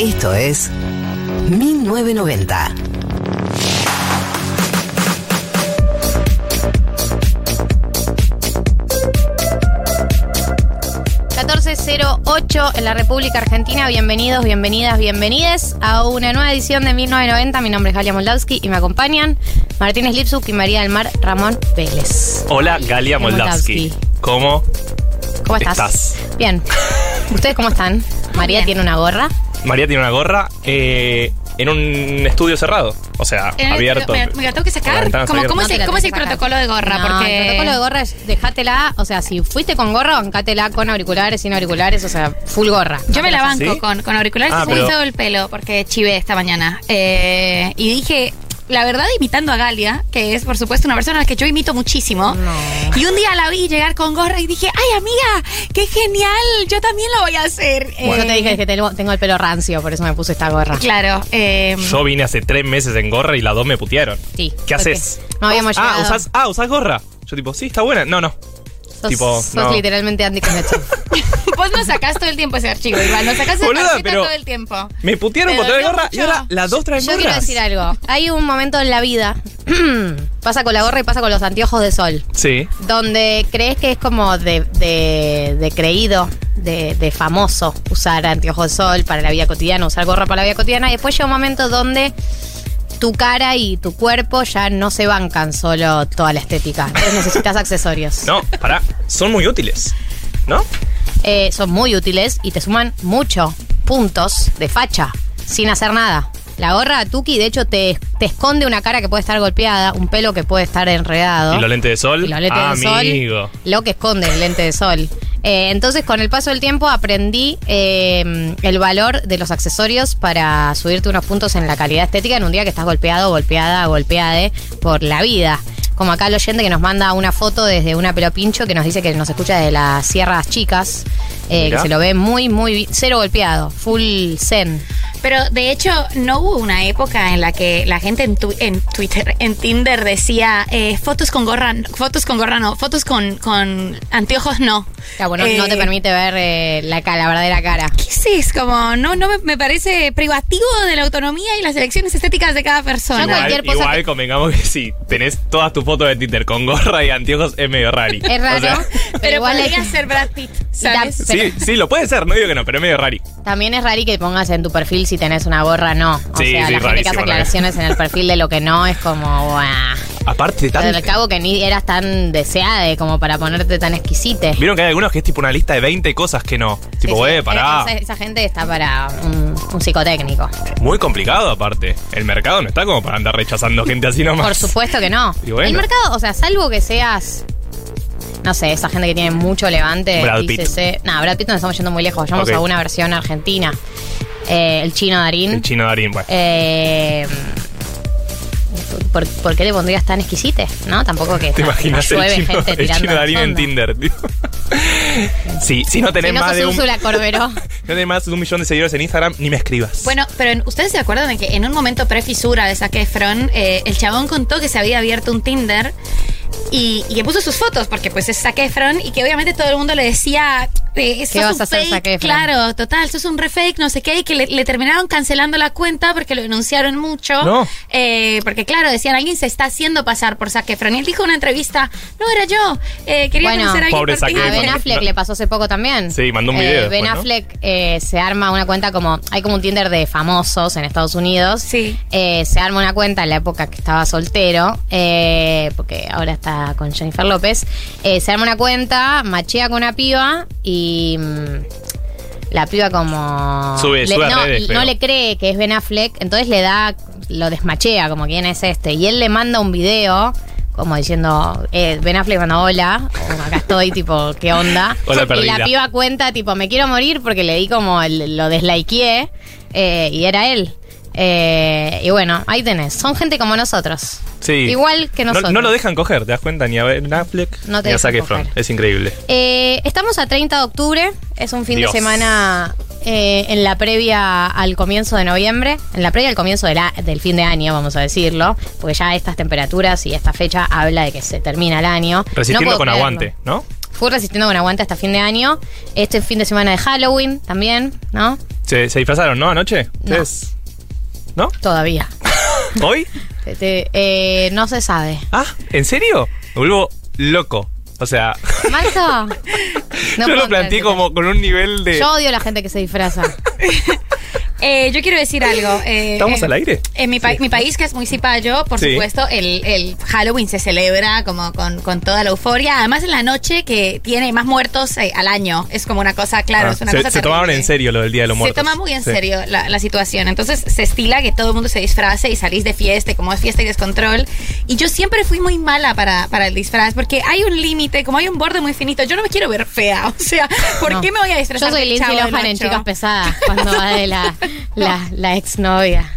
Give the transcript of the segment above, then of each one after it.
Esto es 1990. ...1408 en la República Argentina. Bienvenidos, bienvenidas, bienvenides a una nueva edición de 1990. Mi nombre es Galia Moldavsky y me acompañan Martínez Lipsuk y María del Mar Ramón Vélez. Hola, Galia Moldavsky. Moldavsky. ¿Cómo? ¿Cómo estás? Estás. Bien. ¿Ustedes cómo están? María bien. tiene una gorra. María tiene una gorra eh, en un estudio cerrado. O sea, Eh, abierto. Me, me la tengo que Con las sacar. ventanas Como, ¿Cómo, abiertas. es, cómo el protocolo de gorra? No, Porque el protocolo de gorra es dejátela, o sea, si fuiste con gorra, bancátela con auriculares, sin auriculares, o sea, full gorra. yo me la banco ¿Sí? con, con auriculares Ah, y se me pero- hizo el pelo porque chivé esta mañana. Eh, y dije, la verdad, imitando a Galia, que es por supuesto una persona a la que yo imito muchísimo. No. Y un día la vi llegar con gorra y dije, ay amiga, qué genial, yo también lo voy a hacer. Yo te Eh, dije que tengo, tengo el pelo rancio, por eso me puse esta gorra. Claro. eh, Yo vine hace tres meses en gorra y las dos me putearon. Sí. ¿Qué haces? No habíamos ah, llegado. ¿usás, ah, ¿usás gorra? Yo tipo, sí, está buena. No, no. Sos, tipo, sos no. literalmente Andy vos nos sacás todo el tiempo ese archivo, igual. Nos sacás Boluda, tarjeta pero- todo el tiempo. Me putearon por traer no gorra y ahora las dos traen Yo gorras. quiero decir algo. Hay un momento en la vida, pasa con la gorra y pasa con los anteojos de sol, Sí. donde crees que es como de, de- de creído, de, de famoso usar anteojos de sol para la vida cotidiana, usar gorra para la vida cotidiana, y después llega un momento donde tu cara y tu cuerpo ya no se bancan solo toda la estética. Entonces necesitas accesorios. No, pará. Son muy útiles. ¿No? Eh, son muy útiles y te suman mucho puntos de facha sin hacer nada. La gorra Tuki, de hecho, te, te esconde una cara que puede estar golpeada, un pelo que puede estar enredado. ¿Y los lentes de sol? Y los lentes de sol, Amigo. lo que esconde el lente de sol. Eh, entonces, con el paso del tiempo, aprendí eh, el valor de los accesorios para subirte unos puntos en la calidad estética en un día que estás golpeado, golpeada, golpeade por la vida. Como acá el oyente que nos manda una foto desde una pelo pincho que nos dice que nos escucha desde las Sierras Chicas, eh, que se lo ve muy, muy, cero golpeado, full zen. Pero de hecho, no hubo una época en la que la gente en, tu- en Twitter, en Tinder decía eh, fotos con gorra, fotos con gorra no, fotos con, con anteojos no. Ya, bueno, Eh, no te permite ver eh, la, la verdadera cara. ¿Qué es eso? Como, no, no me, me parece privativo de la autonomía y las elecciones estéticas de cada persona. Yo cualquier Igual, cosa igual que- convengamos que sí, tenés todas tus fotos de Tinder con gorra y anteojos es medio rari. Es raro, O sea, pero, Pero igual podría que- ser Brad Pitt, ¿sabes? Sí, sí, lo puede ser, no digo que no, pero es medio rari. También es raro que pongas en tu perfil si tenés una gorra, no. O Sí, sea, sí, la gente que hace aclaraciones en el perfil de lo que no es como, guau. Aparte de Al tan... cabo que ni eras tan deseada como para ponerte tan exquisite. Vieron que hay algunos que es tipo una lista de 20 cosas que no. Tipo, sí, güey, pará. Esa, esa gente está para un, un psicotécnico. Muy complicado aparte. El mercado no está como para andar rechazando gente así nomás. Por supuesto que no. Bueno. El mercado, o sea, salvo que seas. No sé, esa gente que tiene mucho levante. Brad Pitt. No, Brad Pitt nos estamos yendo muy lejos. Vayamos Ok. a una versión argentina. Eh, el chino Darín. El chino Darín, bueno. Eh, ¿por, por qué le pondrías tan exquisite? ¿No? Tampoco que ¿Te imaginas el chino, gente el tirando chino Darín en. Tinder? tío? sí, si no tenés Si no más sos de un... No tenés más de un millón de seguidores en Instagram, ni me escribas. Bueno, pero en- ustedes se acuerdan de que en un momento pre-fisura de Zac Efron, eh, el chabón contó que se había abierto un Tinder y, y que puso sus fotos, porque pues es Zac Efron, y que obviamente todo el mundo le decía, eh, sos vas un a hacer, fake, Zac Efron? Claro, total, sos un refake, no sé qué, y que le, le terminaron cancelando la cuenta porque lo denunciaron mucho. No. Eh, porque claro, decían, alguien se está haciendo pasar por Zac Efron. Y él dijo en una entrevista, no, era yo, eh, quería Bueno. conocer a alguien Pobre Zac Tinder". A Ben. Affleck No. le pasó hace poco también. Sí, mandó un Eh, video ben. Affleck eh, se arma una cuenta como. Hay como un Tinder de famosos en Estados Unidos. Sí. Eh, se arma una cuenta en la época que estaba soltero, eh, porque ahora está con Jennifer López. Eh, se arma una cuenta, machea con una piba y. mm, la piba como. Sube- le- sube a no, redes, no creo. le cree que es Ben Affleck, entonces le da. Lo desmachea, como quién es este. Y él le manda un video como diciendo, eh, Ben Affleck manda hola, o acá estoy, tipo, ¿qué onda? Hola, y la piba cuenta, tipo, me quiero morir porque le di como, el- lo deslikeé eh, y era él. Eh, y bueno, ahí tenés, son gente como nosotros. Sí. Igual que No- nosotros. No, lo dejan coger, ¿te das cuenta? Ni a Ben Affleck, No ni a Zac Efron. Es increíble. Eh, estamos a 30 de octubre, es un fin Dios. de semana eh, en la previa al comienzo de noviembre, en la previa al comienzo de la- del fin de año, vamos a decirlo, porque ya estas temperaturas y esta fecha habla de que se termina el año. No Resistiendo con creerlo. aguante, ¿no? fui resistiendo con aguante hasta fin de año. Este fin de semana de Halloween también, ¿no? Se, se disfrazaron, ¿no? Anoche. No. ¿No? Todavía. ¿Hoy? Te- te- eh, no se sabe. Ah, ¿en serio? Me vuelvo loco. O sea, ¿Marco? No yo puedo lo planteé creer que- como con un nivel de. Yo odio a la gente que se disfraza. Eh, yo quiero decir algo. eh, ¿Estamos eh, al aire? En mi, pa- Sí. mi país, que es muy cipayo, por Sí. supuesto, el, el Halloween se celebra como con, con toda la euforia. Además, en la noche que tiene más muertos eh, al año. Es como una cosa, claro, Ah, es una se, cosa se tomaron en serio lo del Día de los Se Muertos. toma muy en Sí. serio la, la situación. Entonces se estila que todo el mundo se disfrace y salís de fiesta, como es fiesta y descontrol. Y yo siempre fui muy mala para, para el disfraz, porque hay un límite, como hay un borde muy finito. Yo no me quiero ver fea. O sea, ¿por No. qué me voy a disfrazar? Yo soy del Lindsay Lohan en? Chicas Pesadas, cuando va de la, la, la exnovia,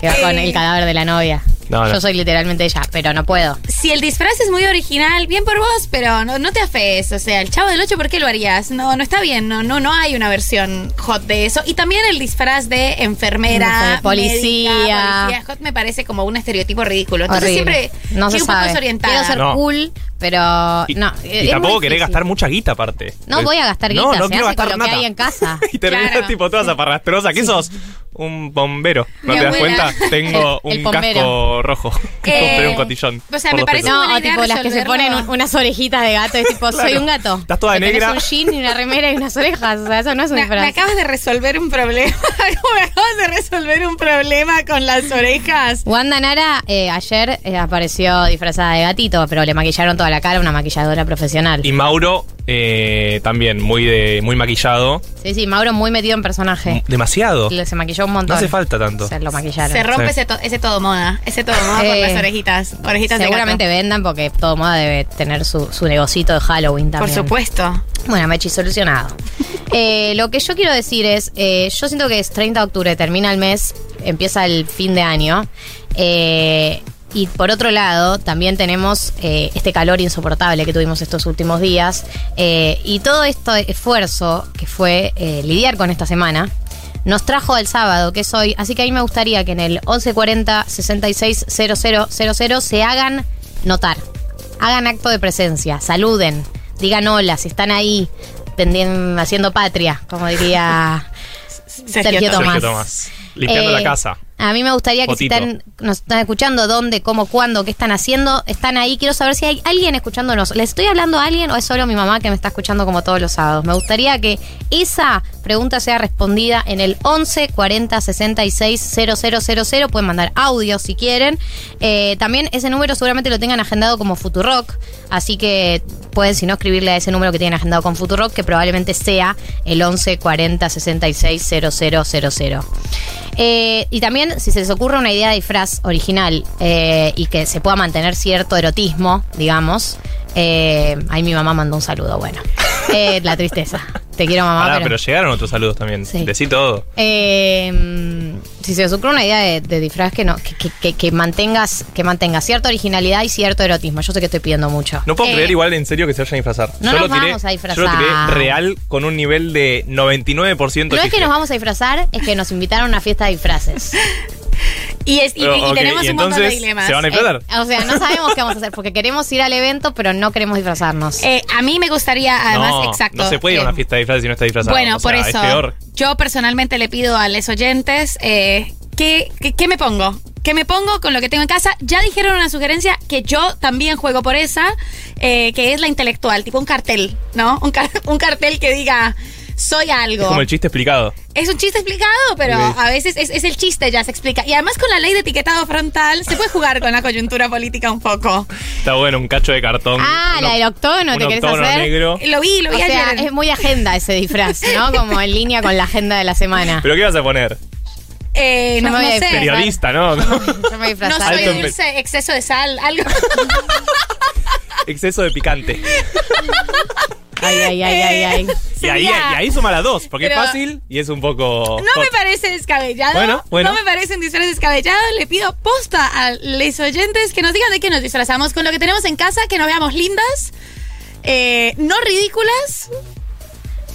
que va con el cadáver de la novia. No, no. Yo soy literalmente ella, pero no puedo. Si el disfraz es muy original, bien por vos, pero no, no te afees. O sea, el chavo del 8, ¿por qué lo harías? No, no está bien, no, no, no hay una versión hot de eso. Y también el disfraz de enfermera, De policía. médica, policía hot me parece como un estereotipo ridículo. Entonces Horrible. siempre no se quiero un poco sabe. desorientada. Quiero ser No. cool, pero Y, no. y tampoco querés gastar mucha guita aparte. No voy a gastar No, guita, no se quiero hace con gastar lo que nada. hay en casa. y terminás Claro. tipo toda zaparrastrosa. ¿Qué sos? Un bombero. ¿No Mi te das cuenta? Tengo El- el un bombero. casco rojo. Eh, Compré un cotillón. o sea, me parece pesos. No, o tipo las que se ponen un- unas orejitas de gato, es tipo, soy un gato. Estás toda Que tenés negra. un jean y una remera y unas orejas, o sea, eso no es un Me, me disfraz. acabas de resolver un problema. me acabas de resolver un problema con las orejas. Wanda Nara eh, ayer eh, apareció disfrazada de gatito, pero le maquillaron toda la cara, una maquilladora profesional. Y Mauro eh, también muy de muy maquillado. Sí, sí, Mauro muy metido en personaje. Demasiado. Le- Se maquilló un montón. No hace falta tanto. Se lo maquillaron. Se rompe Sí. ese, to- ese todo moda. Ese todo moda Eh, con las orejitas. Orejitas de Seguramente vendan porque todo moda debe tener su, su negocito de Halloween Por también. supuesto. Bueno, Mechi, solucionado. Eh, lo que yo quiero decir es, eh, yo siento que es 30 de octubre, termina el mes, empieza el fin de año. eh, y por otro lado, también tenemos eh, este calor insoportable que tuvimos estos últimos días. eh, y todo este esfuerzo que fue eh, lidiar con esta semana, nos trajo al sábado, que es hoy. Así que a mí me gustaría que en el 1140 66 000 se hagan notar. Hagan acto de presencia, saluden, digan hola, si están ahí tendien- haciendo patria, como diría Sergio, Tomás. Sergio Tomás. Limpiando Eh, la casa. A mí me gustaría que si están, nos están escuchando, dónde, cómo, cuándo, qué están haciendo, están ahí. Quiero saber si hay alguien escuchándonos. ¿Les estoy hablando a alguien o es solo mi mamá que me está escuchando como todos los sábados? Me gustaría que esa pregunta sea respondida en el 11 40 66 000. Pueden mandar audio si quieren. Eh, también ese número seguramente lo tengan agendado como Futurock. Así que pueden, si no, escribirle a ese número que tienen agendado con Futurock, que probablemente sea el 11 40 66 000. Eh, y también, si se les ocurre una idea de disfraz original eh, y que se pueda mantener cierto erotismo, digamos, eh, ahí mi mamá mandó un saludo, bueno. Eh, la tristeza. Te quiero, mamá. Pará, pero- pero llegaron otros saludos también. Sí. Decí todo. eh, mm, si se les ocurre una idea de, de disfraz que no que, que- que- mantengas que mantenga cierta originalidad y cierto erotismo. Yo sé que estoy pidiendo mucho. No puedo Eh, creer igual en serio que se vayan a disfrazar. no yo nos lo tiré, vamos a disfrazar. Yo lo tiré real con un nivel de 99% No es que nos vamos a disfrazar, es que nos invitaron a una fiesta de disfraces. Y, es, y, tenemos y un montón de dilemas. ¿se van a disfrazar? Eh, o sea, no sabemos qué vamos a hacer porque queremos ir al evento, pero no queremos disfrazarnos. Eh, a mí me gustaría, además, no, exacto. No se puede ir a eh, una fiesta de disfraces si no está disfrazado. Bueno, O sea, por eso. Es peor. Yo personalmente le pido a los oyentes eh, ¿qué, qué, qué me pongo? ¿Qué me pongo con lo que tengo en casa? Ya dijeron una sugerencia que yo también juego por esa, eh, que es la intelectual, tipo un cartel, ¿no? Un, car- un cartel que diga, soy algo. Es como el chiste explicado. Es un chiste explicado, pero a veces es, es el chiste, ya se explica. Y además con la ley de etiquetado frontal se puede jugar con la coyuntura política un poco. Está bueno, un cacho de cartón. Ah, uno- la del octógono, ¿te querés hacer? negro. Lo vi, lo O vi sea, ayer. es muy agenda ese disfraz, ¿no? Como en línea con la agenda de la semana. ¿Pero qué vas a poner? Eh, Yo no, me no sé. Periodista, ¿no? Yo me No soy dulce, exceso de sal, algo. Exceso de picante. Ay, ay, ay, ay, ay. Y ahí, y Sería- ahí suma las dos, porque Pero- es fácil y es un poco. No me hot. parece descabellado. Bueno, bueno. No me parece un disfraz descabellado. Le pido posta a los oyentes que nos digan de qué nos disfrazamos. Con lo que tenemos en casa, que nos veamos lindas, eh, no ridículas,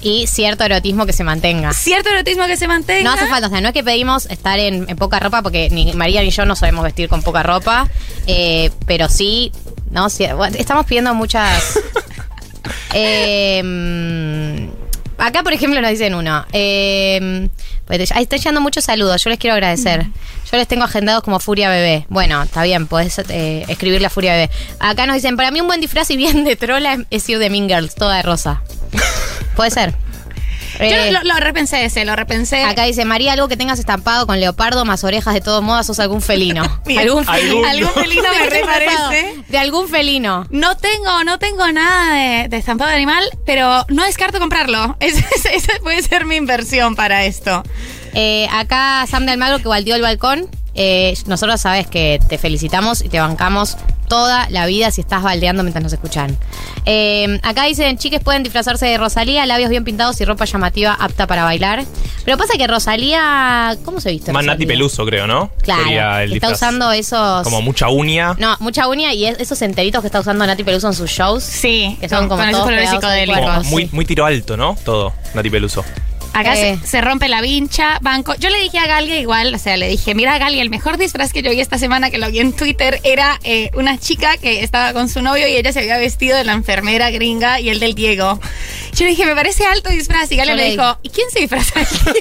Y cierto erotismo que se mantenga. cierto erotismo que se mantenga. No hace falta, o sea, no es que pedimos estar en, en poca ropa, porque ni María ni yo no sabemos vestir con poca ropa, eh, pero sí, no, sí, bueno, estamos pidiendo muchas... Eh, mm, acá, por ejemplo, nos dicen uno. Eh, ahí está llegando muchos saludos. Yo les quiero agradecer. Yo les tengo agendados como Furia Bebé. Bueno, está bien, podés eh, escribir la Furia Bebé. Acá nos dicen, para mí un buen disfraz y bien de trola es- es ir de Mean Girls, toda de rosa. Puede ser. Yo Eh, lo, lo repensé ese, lo repensé. Acá dice María, algo que tengas estampado con leopardo más orejas de todo modo, sos algún felino. Algún felino. Algún felino me. De algún felino. No tengo, no tengo nada de, de estampado de animal, pero no descarto comprarlo. Esa puede ser mi inversión para esto. Eh, acá Sam de Almagro que baldeó el balcón. Eh, nosotros sabes que te felicitamos y te bancamos toda la vida si estás baldeando mientras nos escuchan. Eh, acá dicen, chiques pueden disfrazarse de Rosalía, labios bien pintados y ropa llamativa apta para bailar. Pero pasa que Rosalía, ¿cómo se viste? Más? Nati Peluso, creo, ¿no? Sería Claro, el está disfraz. usando esos... Como mucha uña. No, mucha uña y es- esos enteritos que está usando Nati Peluso en sus shows. Sí, Que son como con esos todos colores pegados al psicodélicos. cuerpo. como muy, muy tiro alto, ¿no? Todo, Nati Peluso. Acá Eh. se, se rompe la vincha, banco. Yo le dije a Galia igual, o sea, le dije, mira Galia, el mejor disfraz que yo vi esta semana que lo vi en Twitter era eh, una chica que estaba con su novio y ella se había vestido de la enfermera gringa y el del Diego. Yo le dije, me parece alto disfraz y Galia Yo me le dijo, ¿y quién se disfraza de Diego?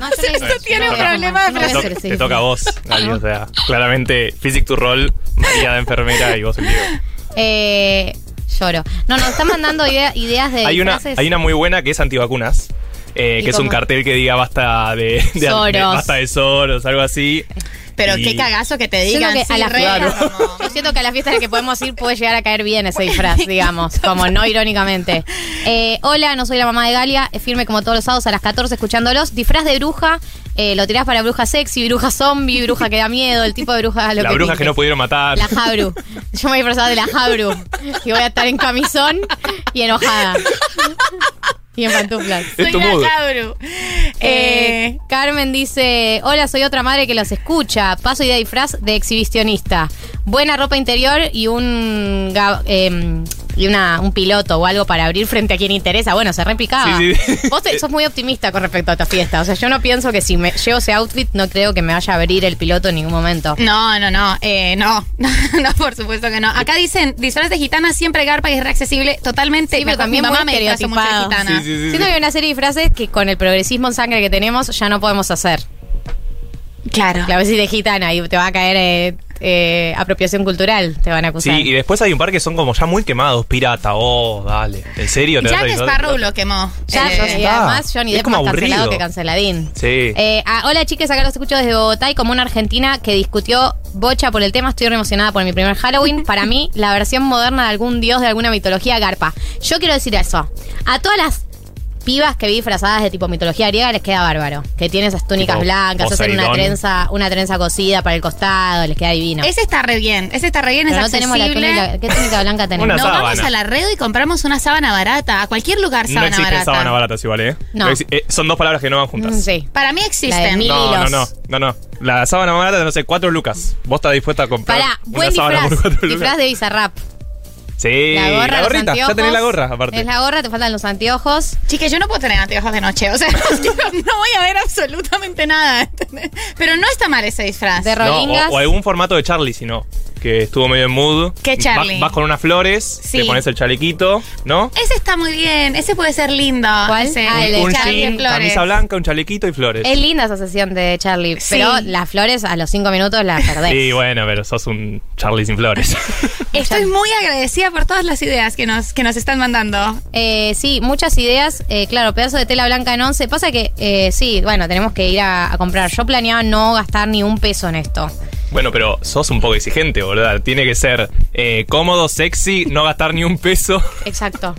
No, o sea, esto tiene no, un no, problema no, de no, Te, to- toca a vos, Gali, o sea, claramente Physic to Roll, María de enfermera y vos el Diego. Eh, lloro. No, nos están mandando idea- ideas de Hay una, hay una muy buena que es antivacunas. Eh, ¿Y que es un cartel que diga basta de, de, basta de Soros, algo así. Pero Y- qué cagazo que te digan. que sí, a la re, fiesta, como- yo siento que a la fiesta en la que podemos ir puede llegar a caer bien ese disfraz, digamos, como no irónicamente. Eh, hola, no soy la mamá de Galia, es firme como todos los sábados a las 14 escuchándolos. Disfraz de bruja, eh, lo tirás para bruja sexy, bruja zombie, bruja que da miedo, el tipo de bruja lo la que bruja que no pudieron matar. La Jabru. Yo me voy a disfrazar de la Jabru. Y voy a estar en camisón y enojada. Y en pantuflas. Soy una cabru. Eh, Eh, Carmen dice, hola, soy otra madre que los escucha. Paso y de disfraz de exhibicionista. Buena ropa interior y un em, y una, un piloto o algo para abrir frente a quien interesa. Bueno, se repicaba. Sí, sí. Vos te- sos muy optimista con respecto a esta fiesta. O sea, yo no pienso que si me llevo ese outfit, no creo que me vaya a abrir el piloto en ningún momento. No, no, no, eh, no, no, por supuesto que no. Acá dicen, disfraz de gitana siempre garpa y es reaccesible totalmente. Sí, pero Mi también mamá muy me disfrazó mucho de gitana. Sí, sí, sí, Siento sí. que hay una serie de frases que con el progresismo en sangre que tenemos ya no podemos hacer. Claro. La vez de gitana y te va a caer eh, eh, apropiación cultural, te van a Sí, acusar. y después hay un par que son como ya muy quemados. Pirata, oh, dale. ¿En serio? ¿Te a Jack Sparrow lo quemó. Ya, Eh, y está. además Johnny Es Depp más cancelado aburrido. que canceladín. Sí. Eh, ah, hola chicas, acá los escucho desde Bogotá y como una argentina que discutió bocha por el tema, estoy re emocionada por mi primer Halloween. Para mí, la versión moderna de algún dios de alguna mitología garpa. Yo quiero decir eso. A todas las pibas que vi disfrazadas de tipo mitología griega les queda bárbaro. Que tienen esas túnicas Tipo blancas, hacen una Poseidón. trenza, una trenza cosida para el costado, les queda divino. Ese está re bien, ese está re bien, Pero es no tenemos la accesible. túnica. ¿Qué túnica blanca tenemos? Una Nos sábana. vamos a la red y compramos una sábana barata. A cualquier lugar No sábana existen barata. sábanas baratas igual, ¿eh? No. exi- eh, son dos palabras que no van juntas. Mm, Sí. Para mí La de existen. mil No, no, hilos. no, no, no. La sábana barata, no sé, cuatro lucas. ¿Vos estás dispuesta a comprar Pará, una buen sábana disfraz. por cuatro lucas? Disfraz de Bizarrap. Sí, La gorra, los gorrita. Ya tenés la gorra, aparte. Es la gorra, te faltan los anteojos. Chique, yo no puedo tener anteojos de noche. O sea, no voy a ver absolutamente nada. Pero no está mal ese disfraz. De No, o algún formato de Charlie, si no. Que estuvo medio en mood. ¿Qué Charlie? Vas, vas con unas flores, Sí. te pones el chalequito, ¿no? Ese está muy bien. Ese puede ser lindo. ¿Cuál? Ese, Ah, el de un Charlie de jean, Flores. camisa blanca, un chalequito y flores. Es linda esa sesión de Charlie, Sí. pero las flores a los cinco minutos las perdés. Sí, bueno, pero sos un Charlie sin flores. Estoy muy agradecida por todas las ideas que nos, que nos están mandando. Eh, sí, muchas ideas. Eh, claro, pedazo de tela blanca en once. Pasa que, eh, sí, bueno, tenemos que ir a, a comprar. Yo planeaba no gastar ni un peso en esto. Bueno, pero sos un poco exigente, ¿verdad? Tiene que ser eh, cómodo, sexy, no gastar ni un peso. Exacto.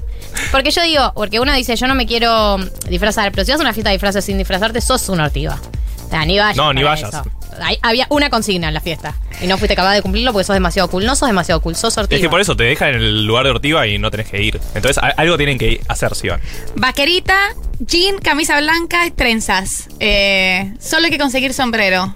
Porque yo digo, porque uno dice, yo no me quiero disfrazar, pero si vas a una fiesta de disfraces sin disfrazarte, sos una ortiva. O sea, ni vayas. No, ni vayas. eso. Hay- había una consigna en la fiesta y no fuiste capaz de cumplirlo porque sos demasiado cool. No sos demasiado cool, sos ortiva. Es que por eso te dejan en el lugar de ortiva y no tenés que ir. Entonces, a- algo tienen que hacer, si van. Vaquerita, jean, camisa blanca y trenzas. Eh, solo hay que conseguir sombrero.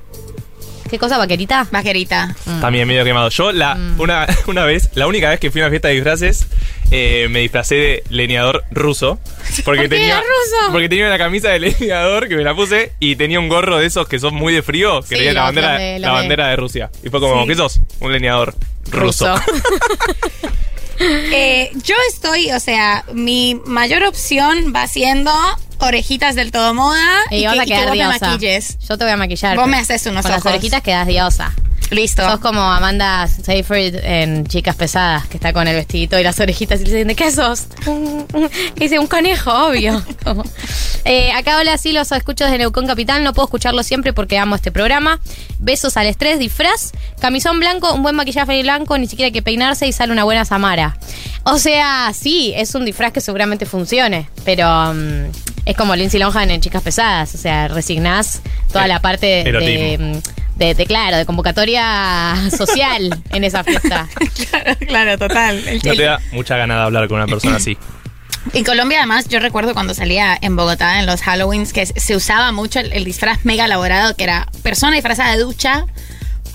¿Qué cosa, vaquerita? Vaquerita. Mm. También medio quemado. Yo, la, una, una vez, la única vez que fui a una fiesta de disfraces, eh, me disfracé de leñador ruso. Porque ¿Por qué tenía, ruso? Porque tenía una camisa de leñador que me la puse y tenía un gorro de esos que son muy de frío, que Sí, tenía la bandera, la de- bandera de Rusia. Y fue como, Sí. ¿qué sos? Un leñador ruso. Eh, yo estoy, o sea, mi mayor opción va siendo orejitas del todo moda Y, y, vas que, a y que quedar vos me diosa. maquilles. Yo te voy a maquillar. Vos me haces unos Con las orejitas quedas diosa. Listo. Sos como Amanda Seyfried en Chicas Pesadas, que está con el vestidito y las orejitas y le dicen, ¿de qué sos? Y dice, un conejo, obvio. Eh, acá hola, sí, los escucho desde Neucón Capital, no puedo escucharlo siempre porque amo este programa. Besos al estrés, disfraz, camisón blanco, un buen maquillaje blanco, ni siquiera hay que peinarse y sale una buena Samara. O sea, sí, es un disfraz que seguramente funcione, pero mm, es como Lindsay Lohan en Chicas Pesadas, o sea, resignás toda El- la parte de, erotismo. de, de, claro, de convocatoria social en esa fiesta. claro, claro, total. El- No te da mucha gana de hablar con una persona así. En Colombia, además, yo recuerdo cuando salía en Bogotá en los Halloweens que se usaba mucho el, el disfraz mega elaborado, que era persona disfrazada de ducha,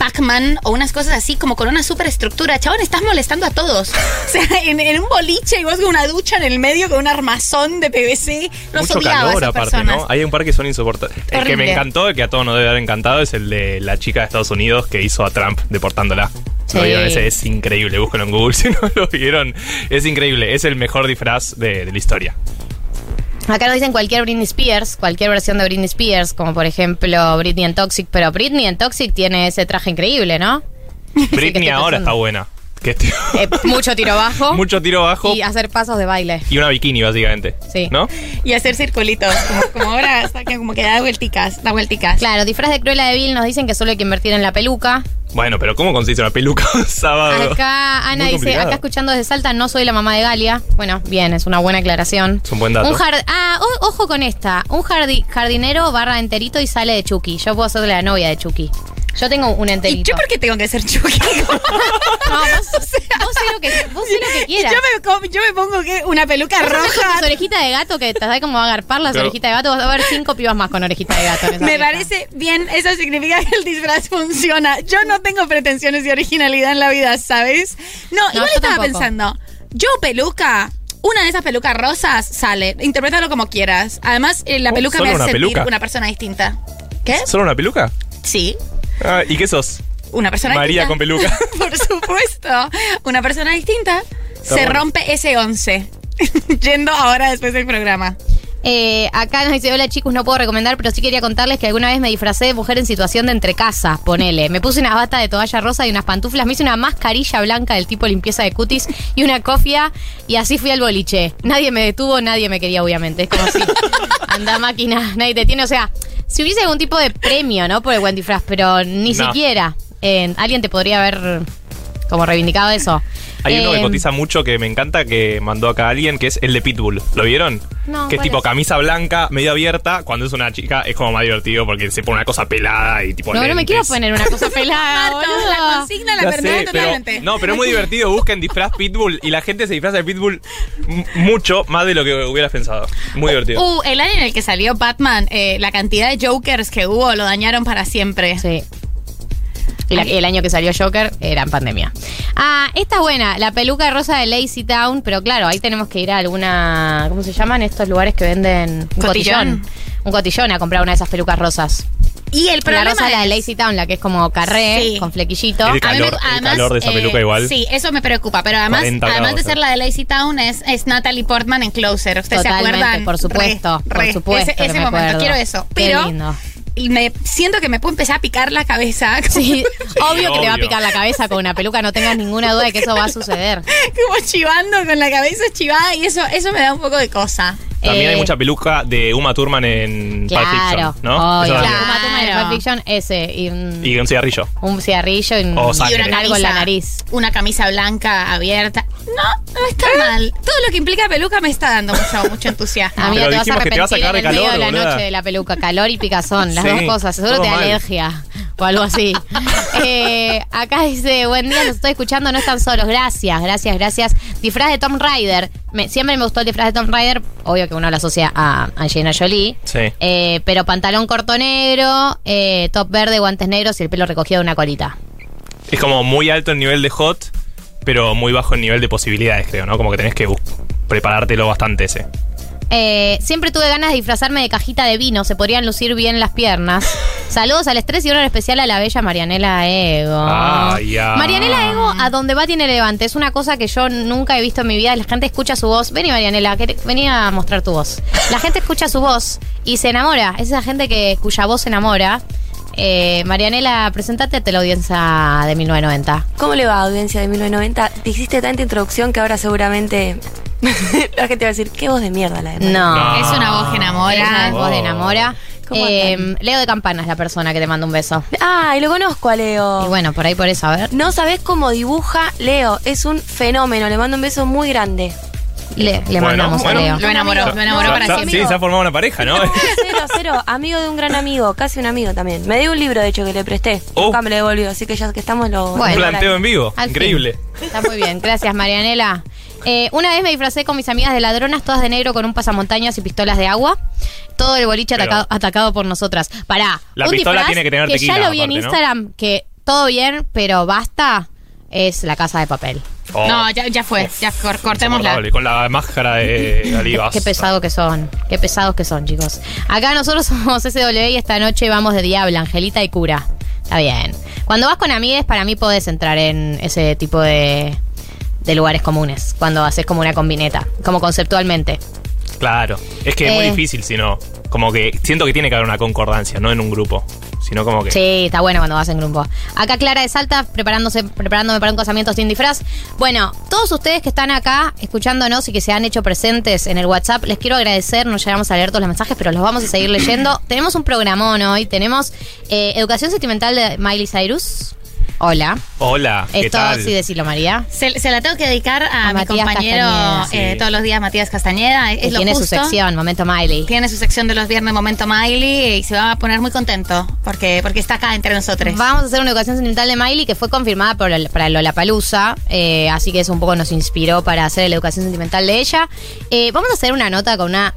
Pac-Man o unas cosas así, como con una super estructura. Chabón, estás molestando a todos. O sea, en, en un boliche y vos con una ducha en el medio con un armazón de PVC. Los Mucho a calor esas aparte, personas. ¿no? Hay un par que son insoportables. El que me encantó, el que a todos nos debe haber encantado, es el de la chica de Estados Unidos que hizo a Trump deportándola. Sí. ¿Lo vieron? Ese es increíble. Búsquenlo en Google si no lo vieron. Es increíble. Es el mejor disfraz de, de la historia. Acá nos dicen cualquier Britney Spears, cualquier versión de Britney Spears, como por ejemplo Britney en Toxic, pero Britney en Toxic tiene ese traje increíble, ¿no? Britney ahora está buena. Que Eh, mucho tiro bajo Mucho tiro bajo y hacer pasos de baile. y una bikini, básicamente. Sí. ¿No? Y hacer circulitos, como, como ahora, que como que da vuelticas, da vuelticas. Claro, disfraz de Cruella de Vil nos dicen que solo hay que invertir en la peluca. Bueno, pero ¿cómo consiste una peluca un sábado? Acá Ana Muy dice, complicado. acá escuchando desde Salta, no soy la mamá de Galia. Bueno, bien, es una buena aclaración. Es un buen dato. Un jar- ah, o- ojo con esta. Un jardi- jardinero barra enterito y sale de Chucky. Yo puedo ser la novia de Chucky. Yo tengo un ¿Y enterito. yo por qué tengo que ser Chucky? No, vos, vos sé lo que, vos sé lo que quieras. Yo me, com- yo me pongo que una peluca Vos con roja. tus orejitas de gato que te sabes cómo va a agarpar las orejitas de gato. Vas a ver cinco pibas más con orejitas de gato. en esa Me parece bien, eso significa que el disfraz funciona. Yo no tengo pretensiones de originalidad en la vida, ¿sabes? No, No, igual yo estaba tampoco. pensando, yo peluca, una de esas pelucas rosas sale, interprétalo como quieras. Además, eh, la Oh, peluca ¿solo me hace una sentir peluca? una persona distinta. ¿Qué? ¿Solo una peluca? Sí, Ah, ¿Y qué sos? una persona María distinta. con peluca. Por supuesto, una persona distinta. Está se bueno. rompe ese 11. Yendo ahora después del programa. Eh, acá nos dice, hola chicos, no puedo recomendar, pero sí quería contarles que alguna vez me disfracé de mujer en situación de entrecasa, ponele. Me puse una bata de toalla rosa y unas pantuflas, me hice una mascarilla blanca del tipo limpieza de cutis y una cofia y así fui al boliche. Nadie me detuvo, nadie me quería, obviamente. Es como si anda máquina, nadie te tiene. O sea, si hubiese algún tipo de premio, ¿no? Por el buen disfraz, pero ni No. siquiera. Eh, alguien te podría haber como reivindicado eso. Hay uno que Eh, cotiza mucho que me encanta que mandó acá alguien, que es el de Pitbull. ¿Lo vieron? No, que es ¿cuál tipo es? camisa blanca, medio abierta. Cuando es una chica es como más divertido porque se pone una cosa pelada y tipo No, no me lentes. quiero poner una cosa pelada, boludo. la consigna la sé, pero- totalmente. no, pero es muy divertido. Busquen disfraz Pitbull y la gente se disfraza de Pitbull mucho más de lo que hubieras pensado. Muy divertido. Uh, el año en el que salió Batman, eh, la cantidad de Jokers que hubo lo dañaron para siempre. Sí. Y la- el año que salió Joker era en pandemia. Ah, esta es buena, la peluca rosa de Lazy Town, pero claro, ahí tenemos que ir a alguna. ¿Cómo se llaman estos lugares que venden un Cotillón. cotillón? Un cotillón a comprar una de esas pelucas rosas. Y el la problema rosa la de es- Lazy Town, la que es como carré, Sí. con flequillito. El A mí me- calor- el calor de esa peluca igual. Sí, eso me preocupa. Pero además, 40 además de ser eh. la de Lazy Town, es, es Natalie Portman en Closer. ¿Ustedes Totalmente, se acuerdan? por supuesto, Re, por supuesto Ese, que ese me momento, acuerdo. quiero eso. Qué Pero lindo. Y me siento que me puede empezar a picar la cabeza. Como, Sí, obvio que te va a picar la cabeza con una peluca, no tengas ninguna duda de que eso va a suceder. como chivando con la cabeza chivada. Y eso, eso me da un poco de cosa. También hay Eh, mucha peluca de Uma Thurman en Pulp Claro, Fiction, ¿no? obvio. También. Uma Thurman en Claro. Pulp Fiction, ese. Y un, Y un cigarrillo. un cigarrillo y, un- O y sangre. un algo en la nariz. Una camisa blanca abierta. No, no está mal. Todo lo que implica peluca me está dando mucho, mucho entusiasmo. Amiga, te vas a que te vas a arrepentir en el de medio calor, de la boluda. noche de la peluca. Calor y picazón, las Sí, dos cosas. Seguro te da alergia o algo así. Eh, acá dice, buen día, los estoy escuchando, no están solos. Gracias, gracias, gracias. Disfraz de Tom Rider. Me- siempre me gustó el disfraz de Tom Rider. Obvio que uno lo asocia a Angelina Jolie. Sí. Eh, pero pantalón corto negro, eh, top verde, guantes negros y el pelo recogido de una colita. Es como muy alto el nivel de hot, pero muy bajo el nivel de posibilidades, creo, ¿no? Como que tenés que preparártelo bastante ese. Eh, siempre tuve ganas de disfrazarme de cajita de vino, se podrían lucir bien las piernas. Saludos al estrés y honor especial a la bella Marianela Ego. Marianela Ego, a donde va tiene levante. Es una cosa que yo nunca he visto en mi vida. La gente escucha su voz. Vení, Marianela, que- vení a mostrar tu voz. La gente escucha su voz y se enamora. Es esa gente que, cuya voz se enamora. Eh, Marianela, presentate ante la audiencia de 1990. ¿Cómo le va, audiencia de 1990? Te hiciste tanta introducción que ahora seguramente la gente va a decir, qué voz de mierda la de Mariana". No. No. Es una voz que Es una enamora. voz de enamora. ¿Cómo Eh? Leo de Campana es la persona que te manda un beso. Ah, y lo conozco a Leo. Y bueno, por ahí por eso, a ver. No sabés cómo dibuja Leo. Es un fenómeno. Le mando un beso muy grande. Le, le Bueno, mandamos bueno. a Leo. Lo enamoró, lo enamoró para siempre. Sí, se ha formado una pareja, ¿no? Cero, cero. Amigo de un gran amigo. Casi un amigo también. Me dio un libro, de hecho, que le presté. Oh. Nunca me lo devolvió. Así que ya que estamos lo... Bueno. Planteo en vivo. Al fin. Increíble. Está muy bien, gracias Marianela. Eh, una vez me disfracé con mis amigas de ladronas, todas de negro con un pasamontañas y pistolas de agua. Todo el boliche Pero- atacado, atacado por nosotras. Pará. La un pistola disfraz tiene que tener que tequila, ya lo vi en aparte, ¿no? Instagram, que todo bien, pero basta, es la casa de papel. Oh, No, ya, ya fue. Ya cor- cortémosla. insoportable, Con la máscara de Alivas. Qué pesado que son, qué pesados que son, chicos. Acá nosotros somos SW y esta noche vamos de diablo, Angelita y cura. Está bien. Cuando vas con amigues, para mí podés entrar en ese tipo de, de lugares comunes. Cuando haces como una combineta, como conceptualmente. Claro. Es que es muy Eh. difícil, si no. Como que siento que tiene que haber una concordancia, no en un grupo. Sino como que. Sí, está bueno cuando vas en grupo. Acá Clara de Salta, preparándose, preparándome para un casamiento sin disfraz. Bueno, todos ustedes que están acá escuchándonos y que se han hecho presentes en el WhatsApp, les quiero agradecer. No llegamos a leer todos los mensajes, pero los vamos a seguir leyendo. tenemos un programón hoy. Tenemos eh, Educación Sentimental de Miley Cyrus. Hola. Hola, ¿qué Esto tal? sí decirlo, María. Se, se la tengo que dedicar a, A mi Matías compañero sí. eh, todos los días, Matías Castañeda. Es Que lo tiene su sección, Momento Miley. Tiene su sección de los viernes Momento Miley y se va a poner muy contento porque, porque está acá entre nosotros. Vamos a hacer una educación sentimental de Miley que fue confirmada por el- para Lollapalooza, eh, así que eso un poco nos inspiró para hacer la educación sentimental de ella. Eh, vamos a hacer una nota con una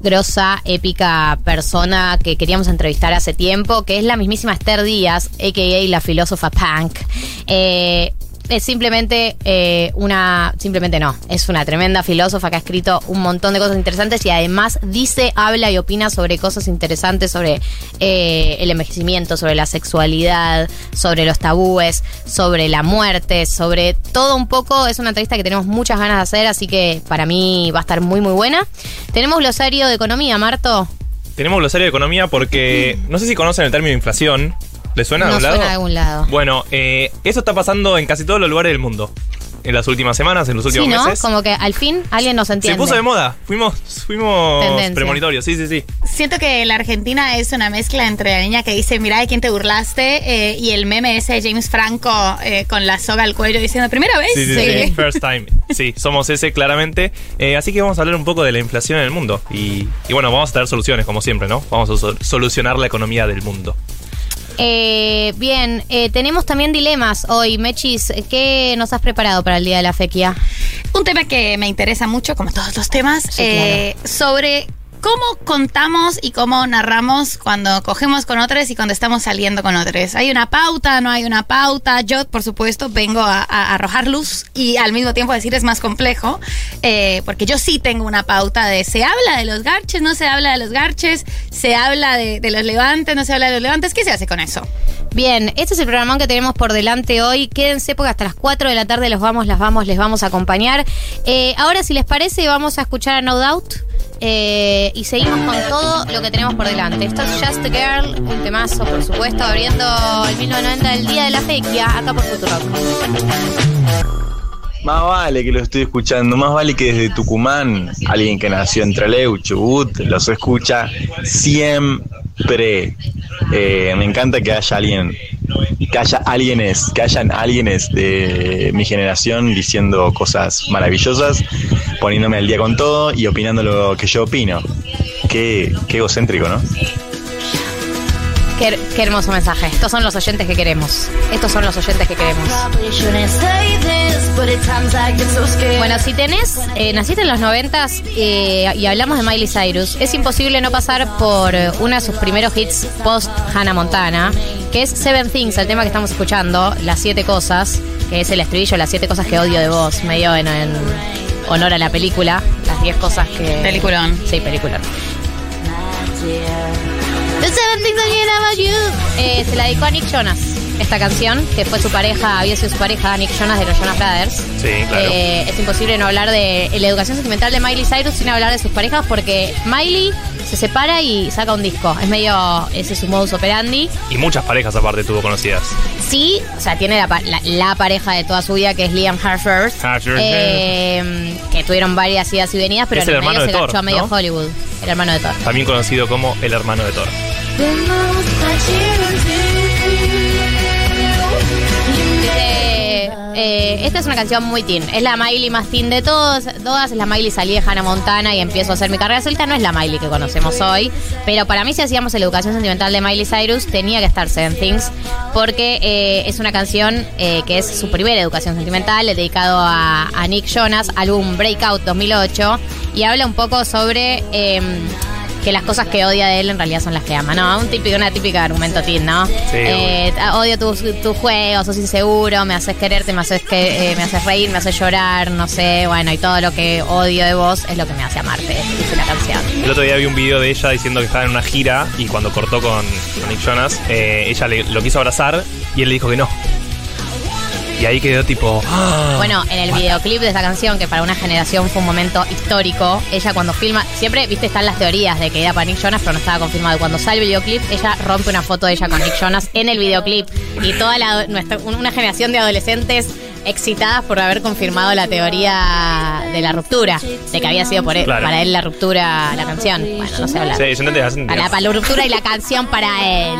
grosa, épica persona que queríamos entrevistar hace tiempo, que es la mismísima Esther Díaz, a.k.a. la filósofa punk. Eh, es simplemente eh, una, simplemente no, es una tremenda filósofa que ha escrito un montón de cosas interesantes y además dice, habla y opina sobre cosas interesantes, sobre eh, el envejecimiento, sobre la sexualidad, sobre los tabúes, sobre la muerte, sobre todo un poco. Es una entrevista que tenemos muchas ganas de hacer, así que para mí va a estar muy muy buena. Tenemos glosario de economía, Marto. Tenemos glosario de economía porque. No sé si conocen el término inflación. ¿Les suena de no algún lado? suena de algún lado. Bueno, eh, eso está pasando en casi todos los lugares del mundo. En las últimas semanas, en los Sí, últimos ¿no? meses. Como que al fin alguien nos Se entiende. puso de moda. Fuimos, fuimos Tendencia. premonitorios, sí, sí, sí. Siento que la Argentina es una mezcla entre la niña que dice, mira de quién te burlaste, eh, y el meme ese de James Franco eh, con la soga al cuello diciendo, primera vez. Sí, sí, sí. First time. Sí, somos ese claramente. Eh, así que vamos a hablar un poco de la inflación en el mundo. Y, y bueno, vamos a traer soluciones, como siempre, ¿no? Vamos a sol- solucionar la economía del mundo. Eh, bien, eh, tenemos también dilemas hoy. Mechis, ¿qué nos has preparado para el Día de la Fequia? Un tema que me interesa mucho, como todos los temas, Sí, eh, sobre cómo contamos y cómo narramos cuando cogemos con otros y cuando estamos saliendo con otros. ¿Hay una pauta? ¿No hay una pauta? Yo, por supuesto, vengo a, a arrojar luz y al mismo tiempo decir es más complejo, eh, porque yo sí tengo una pauta de se habla de los garches, no se habla de los garches, se habla de, los levantes, no se habla de los levantes. ¿Qué se hace con eso? Bien, este es el programón que tenemos por delante hoy. Quédense porque hasta las 4 de la tarde los vamos, las vamos, les vamos a acompañar. Eh, ahora, si les parece, vamos a escuchar a No Doubt. Eh, y seguimos con todo lo que tenemos por delante. Esto es Just a Girl, un temazo, por supuesto, abriendo el 1990 del Día de la Fequia, acá por Futurock. Más vale que lo estoy escuchando, más vale que desde Tucumán, alguien que nació en Trelew, Chubut, los escucha siempre. Eh, me encanta que haya alguien, que haya alguienes, que hayan alguienes de mi generación diciendo cosas maravillosas, poniéndome al día con todo y opinando lo que yo opino. Qué, qué egocéntrico, ¿no? Qué, qué hermoso mensaje. Estos son los oyentes que queremos. Estos son los oyentes que queremos. Bueno, si tenés, eh, naciste en los noventas eh, y hablamos de Miley Cyrus, es imposible no pasar por uno de sus primeros hits post Hannah Montana, que es Seven Things, el tema que estamos escuchando, Las Siete Cosas, que es el estribillo, Las Siete Cosas que odio de vos, medio en, en honor a la película. Las 10 cosas que. Peliculón. Sí, película. The Seven Things I Hate About You. Eh, se la dedicó a Nick Jonas. Esta canción, que fue su pareja, había sido su pareja, Nick Jonas de los Jonas Brothers. Sí, claro. Eh, es imposible no hablar de la educación sentimental de Miley Cyrus sin hablar de sus parejas porque Miley se separa y saca un disco. Es medio, ese es su modus operandi. Y muchas parejas aparte tuvo conocidas. Sí, o sea, tiene la, pa- la- la pareja de toda su vida que es Liam Hemsworth. Hemsworth. eh, que tuvieron varias idas y venidas, pero Es en el el medio hermano se de Thor, garchó a medio ¿no? Hollywood. El hermano de Thor. También conocido como el hermano de Thor. Dice, eh, esta es una canción muy teen. Es la Miley más teen de todos, todas. Es la Miley salí de Hannah Montana y empiezo a hacer mi carrera solita. No es la Miley que conocemos hoy. Pero para mí, si hacíamos la educación sentimental de Miley Cyrus, tenía que estar Seven Things. Porque eh, es una canción eh, que es su primera educación sentimental, eh, dedicado a, a Nick Jonas, álbum Breakout 2008. Y habla un poco sobre. Que las cosas que odia de él en realidad son las que ama, ¿no? Un típico, una típica argumento teen, ¿no? Eh, ah, odio tus tu juegos, sos inseguro, me haces quererte, me haces que eh, me haces reír, me haces llorar, no sé, bueno, y todo lo que odio de vos es lo que me hace amarte, dice la canción. El otro día vi un video de ella diciendo que estaba en una gira y cuando cortó con, con Nick Jonas, eh, ella le- lo quiso abrazar y él le dijo que no. Y ahí quedó tipo. ¡ah! Bueno, en el videoclip de esa canción, que para una generación fue un momento histórico, ella cuando filma, siempre, viste, están las teorías de que era para Nick Jonas, pero no estaba confirmado. Y cuando sale el videoclip, ella rompe una foto de ella con Nick Jonas en el videoclip. Y toda la, nuestra, una generación de adolescentes excitadas por haber confirmado la teoría de la ruptura, de que había sido por él, Claro. para él la ruptura, la canción. Bueno, no sé hablar. Sí, yo entendí, ya entendí. Para, para la ruptura y la canción para él.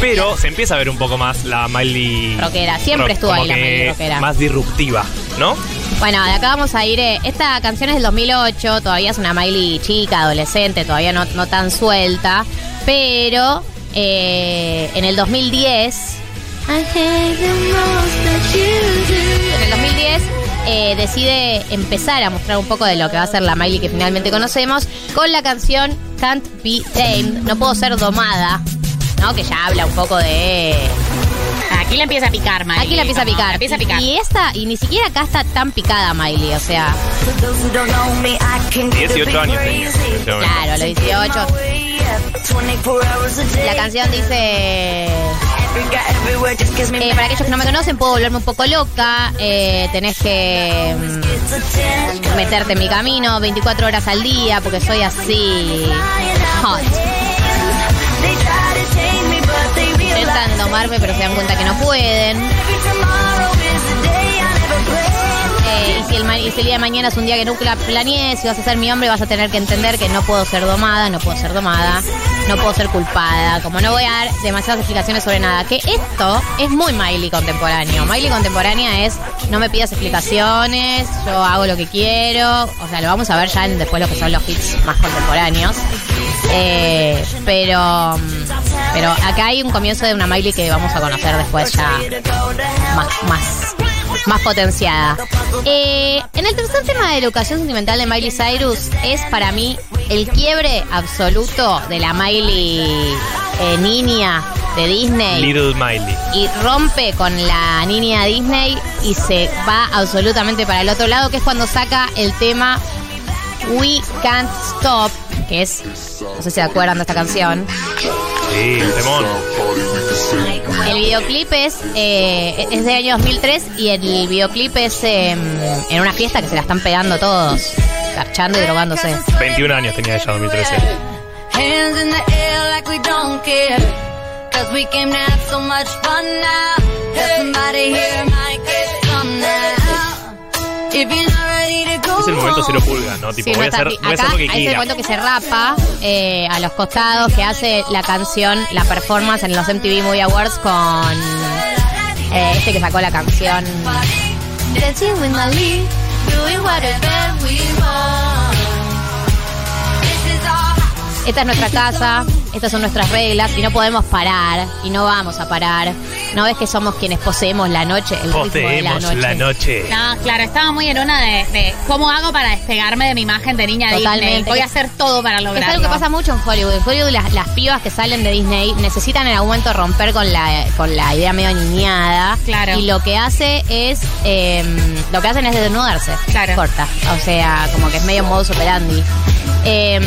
Pero se empieza a ver un poco más la Miley. Rockera. Siempre estuvo ahí la Miley rockera. Más disruptiva, ¿no? Bueno, de acá vamos a ir. eh, esta canción es del 2008, todavía es una Miley chica, adolescente, todavía no, no tan suelta. Pero eh, en el 2010. En el 2010 eh, decide empezar a mostrar un poco de lo que va a ser la Miley que finalmente conocemos con la canción Can't Be Tamed, No Puedo Ser Domada, ¿no? Que ya habla un poco de Aquí la empieza a picar, Miley. Aquí la empieza a picar. la empieza a picar. Y esta, y ni siquiera acá está tan picada Miley, o sea, 18 años tenía. claro, a los 18. La canción dice. eh, para aquellos que no me conocen, puedo volverme un poco loca. eh, tenés que mm, meterte en mi camino 24 horas al día porque soy así. Hot. Domarme, pero se dan cuenta que no pueden. Eh, y, si el, y si el día de mañana es un día que nunca planeé, si vas a ser mi hombre, vas a tener que entender que no puedo ser domada, no puedo ser domada, no puedo ser culpada. Como no voy a dar demasiadas explicaciones sobre nada. Que esto es muy Miley contemporáneo. Miley contemporánea es no me pidas explicaciones, yo hago lo que quiero. O sea, lo vamos a ver ya en después lo que son los hits más contemporáneos. Eh, pero, pero acá hay un comienzo de una Miley que vamos a conocer después ya más, más, más potenciada. Eh, en el tercer tema de educación sentimental de Miley Cyrus es para mí el quiebre absoluto de la Miley eh, niña de Disney Little Miley. y rompe con la niña Disney y se va absolutamente para el otro lado, que es cuando saca el tema We Can't Stop, que es, no sé si se acuerdan de esta canción. Sí, el temón. El videoclip es, eh, es de año 2003 y el videoclip es eh, en una fiesta que se la están pegando todos, garchando y drogándose. 21 años tenía ella en 2013. El momento cero pulga, ¿no? Tipo, Sí, voy, a no hacer, está- voy a hacer lo que es el quiera. momento que se rapa eh, a los costados, que hace la canción, la performance en los MTV Movie Awards con eh, este que sacó la canción. Esta es nuestra casa, estas son nuestras reglas y no podemos parar y no vamos a parar ¿No ves que somos quienes poseemos la noche? El ritmo de la Poseemos noche. la noche. No, claro, estaba muy en una de, de cómo hago para despegarme de mi imagen de niña Disney. Totalmente. Voy a hacer todo para Es lograrlo. algo que pasa mucho en Hollywood. En Hollywood las, las pibas que salen de Disney necesitan en algún momento romper con la, con la idea medio niñada. Claro. Y lo que hace es, eh, lo que hacen es desnudarse. Claro. Corta. O sea, como que es medio modus operandi. Eh,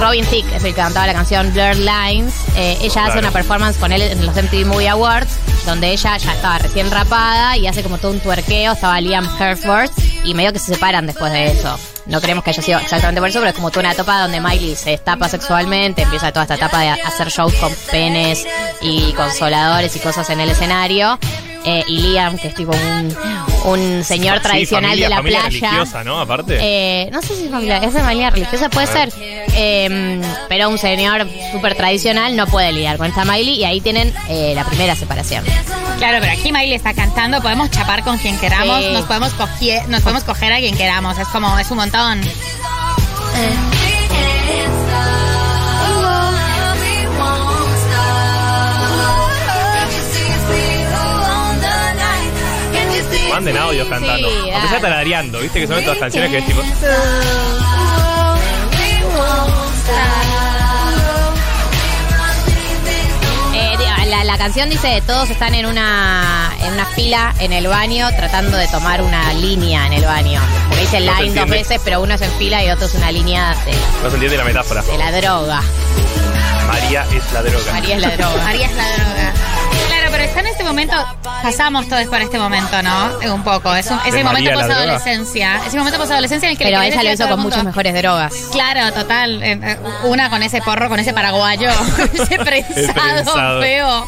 Robin Thicke es el que cantaba la canción Blurred Lines. Eh, ella hace una performance con él en los MTV Movie Awards, donde ella ya estaba recién rapada y hace como todo un tuerqueo. Estaba Liam Hemsworth y medio que se separan después de eso. No creemos que haya sido exactamente por eso, pero es como toda una etapa donde Miley se destapa sexualmente, empieza toda esta etapa de hacer shows con penes y consoladores y cosas en el escenario. Eh, y Liam, que es tipo un, un señor Sí, tradicional familia- de la familia playa. religiosa, ¿no? Aparte. Eh, no sé si es familia, es de familia religiosa, puede ser. Eh, pero un señor súper tradicional no puede lidiar con esta Miley y ahí tienen eh, la primera separación. Claro, pero aquí Miley está cantando, podemos chapar con quien queramos, Sí. nos podemos coger, nos podemos coger a quien queramos, es como, es un montón. Manden audios cantando. Sí, Aunque sea dale. talareando, viste que son estas canciones que es tipo. Eh, la, la canción dice todos están en una en una fila en el baño tratando de tomar una línea en el baño. Porque dice No line dos veces, pero uno es en fila y otro es una línea de, No se entiende la metáfora. de la droga. María es la droga. María es la droga. María es la droga. Claro, pero está en este momento, pasamos todos por este momento, ¿no? Un poco, es un- ese ¿De momento post-adolescencia. Ese momento post-adolescencia en el que Pero ella lo hizo con el muchas mejores drogas. Claro, total. eh, eh, Una con ese porro, con ese paraguayo, ese prensado, prensado. feo.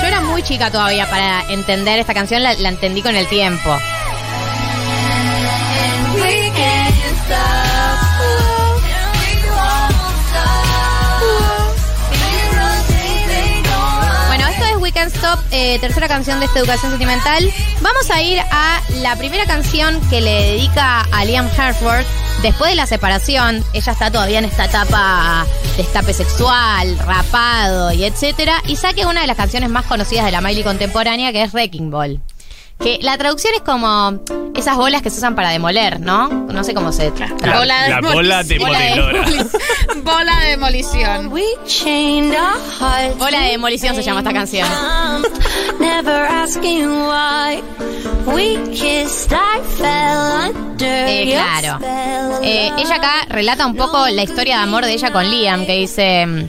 Yo era muy chica todavía para entender esta canción, la, la entendí con el tiempo. Es We Can't Stop, eh, tercera canción de esta educación sentimental. Vamos a ir a la primera canción que le dedica a Liam Hemsworth después de la separación. Ella está todavía en esta etapa de escape sexual, rapado y etcétera. Y saque una de las canciones más conocidas de la Miley contemporánea, que es Wrecking Ball. Que la traducción es como esas bolas que se usan para demoler, ¿no? No sé cómo se traduce. La, Bola de la bola de Bola de modelora. Bola de demolición. Bola de demolición se llama esta canción. Never asking why. We kissed, I fell under Eh, claro. Eh, ella acá relata un poco la historia de amor de ella con Liam, que dice,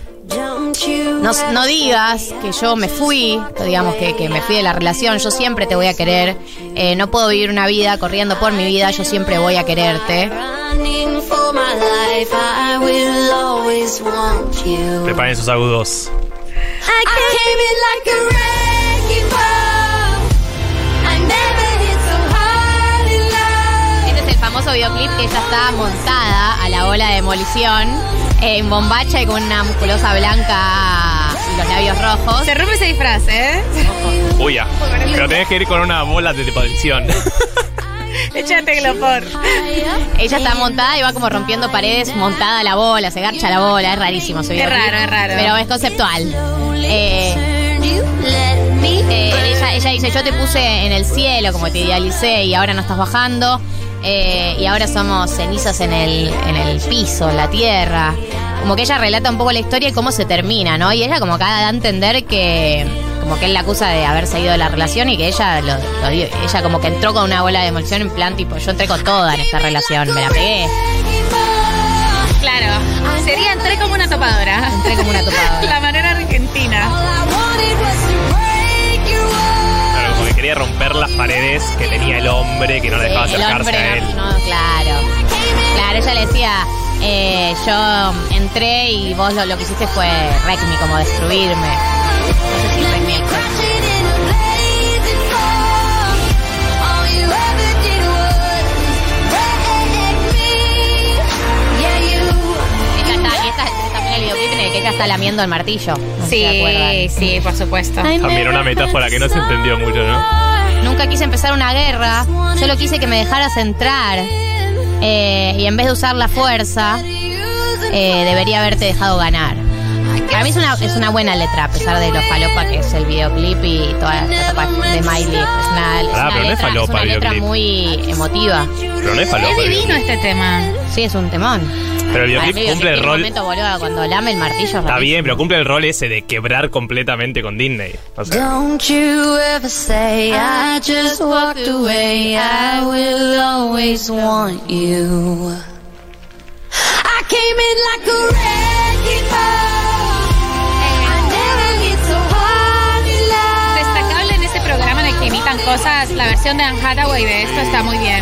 no, no digas que yo me fui, digamos que, que me fui de la relación, yo siempre te voy a querer, Eh, no puedo vivir una vida corriendo por mi vida, yo siempre voy a quererte. running for my life? I will always want you. Preparen sus agudos. Este es el famoso videoclip que ella está montada a la bola de demolición, en bombacha y con una musculosa blanca y los labios rojos. Se rompe ese disfraz, ¿eh? Uy, ya. Pero tenés que ir con una bola de deposición. Échate glopor. Ella está montada y va como rompiendo paredes, montada la bola, se garcha la bola, es rarísimo ese Es raro, es raro. Pero es conceptual. Eh, eh, ella, ella dice, yo te puse en el cielo, como te idealicé, y ahora no estás bajando, eh, y ahora somos cenizas en el, en el piso, en la tierra. Como que ella relata un poco la historia y cómo se termina, ¿no? Y ella como que da a entender que como que él la acusa de haberse ido de la relación y que ella lo, lo ella como que entró con una bola de demolición en plan tipo, yo entré con toda en esta relación, me la pegué, Claro. Sería entré como una topadora. entré como una topadora. La manera argentina. Quería romper las paredes que tenía el hombre que no le dejaba Sí, el acercarse hombre a él. no, no, claro. Claro, ella le decía, eh, yo entré y vos lo, lo que hiciste fue wreck me, como destruirme. No sé si que ella está lamiendo el martillo. No. Sí, sí, por supuesto. También una metáfora que no se entendió mucho, ¿no? Nunca quise empezar una guerra, solo quise que me dejaras entrar. Eh, y en vez de usar la fuerza, eh, debería haberte dejado ganar. Para mí es una, es una buena letra, a pesar de lo falopa que es el videoclip y toda esta etapa de Miley. Es una, es Ah, una pero no es letra, es falopa una letra videoclip. muy emotiva. Pero no es falopa. Es divino videoclip. este tema. Sí, es un temón. Pero el videoclip cumple el rol. momento, boludo, cuando lame el martillo. es Está rarísimo. bien, pero cumple el rol ese de quebrar completamente con Disney. O sea, Don't you ever say I just walked away. I will always want you. I came in like a cosas, la versión de Anne Hathaway de esto está muy bien.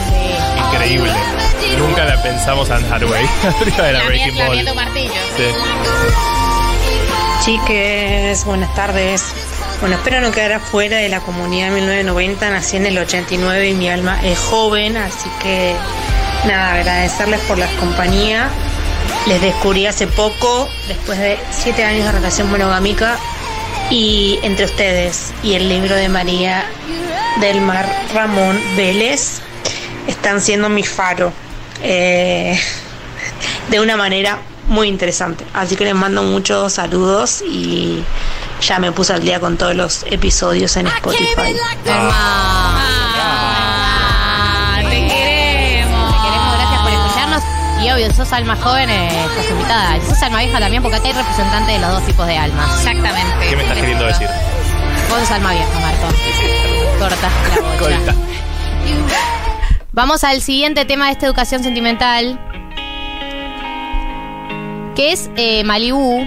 increíble. Nunca la pensamos Anne Hathaway arriba de la La Breaking la Ball. viendo martillo. Sí. Chiques, buenas tardes. Bueno, espero no quedar afuera de la comunidad 1990. Nací en el 89 y mi alma es joven, así que nada, agradecerles por la compañía. Les descubrí hace poco, después de siete años de relación monogámica, y entre ustedes y el libro de María del Mar Ramón Vélez están siendo mi faro. eh, de una manera muy interesante. Así que les mando muchos saludos y ya me puse al día con todos los episodios en Spotify. Ah, te queremos. Te queremos, gracias por escucharnos. Y obvio, sos alma joven, eh, estás invitada. Sos alma vieja también, porque acá hay representantes de los dos tipos de almas. Exactamente. ¿Qué me estás queriendo decir? Vos alma vieja, Marco. Corta la bocha. Corta. Vamos al siguiente tema de esta educación sentimental. Que es eh, Malibu.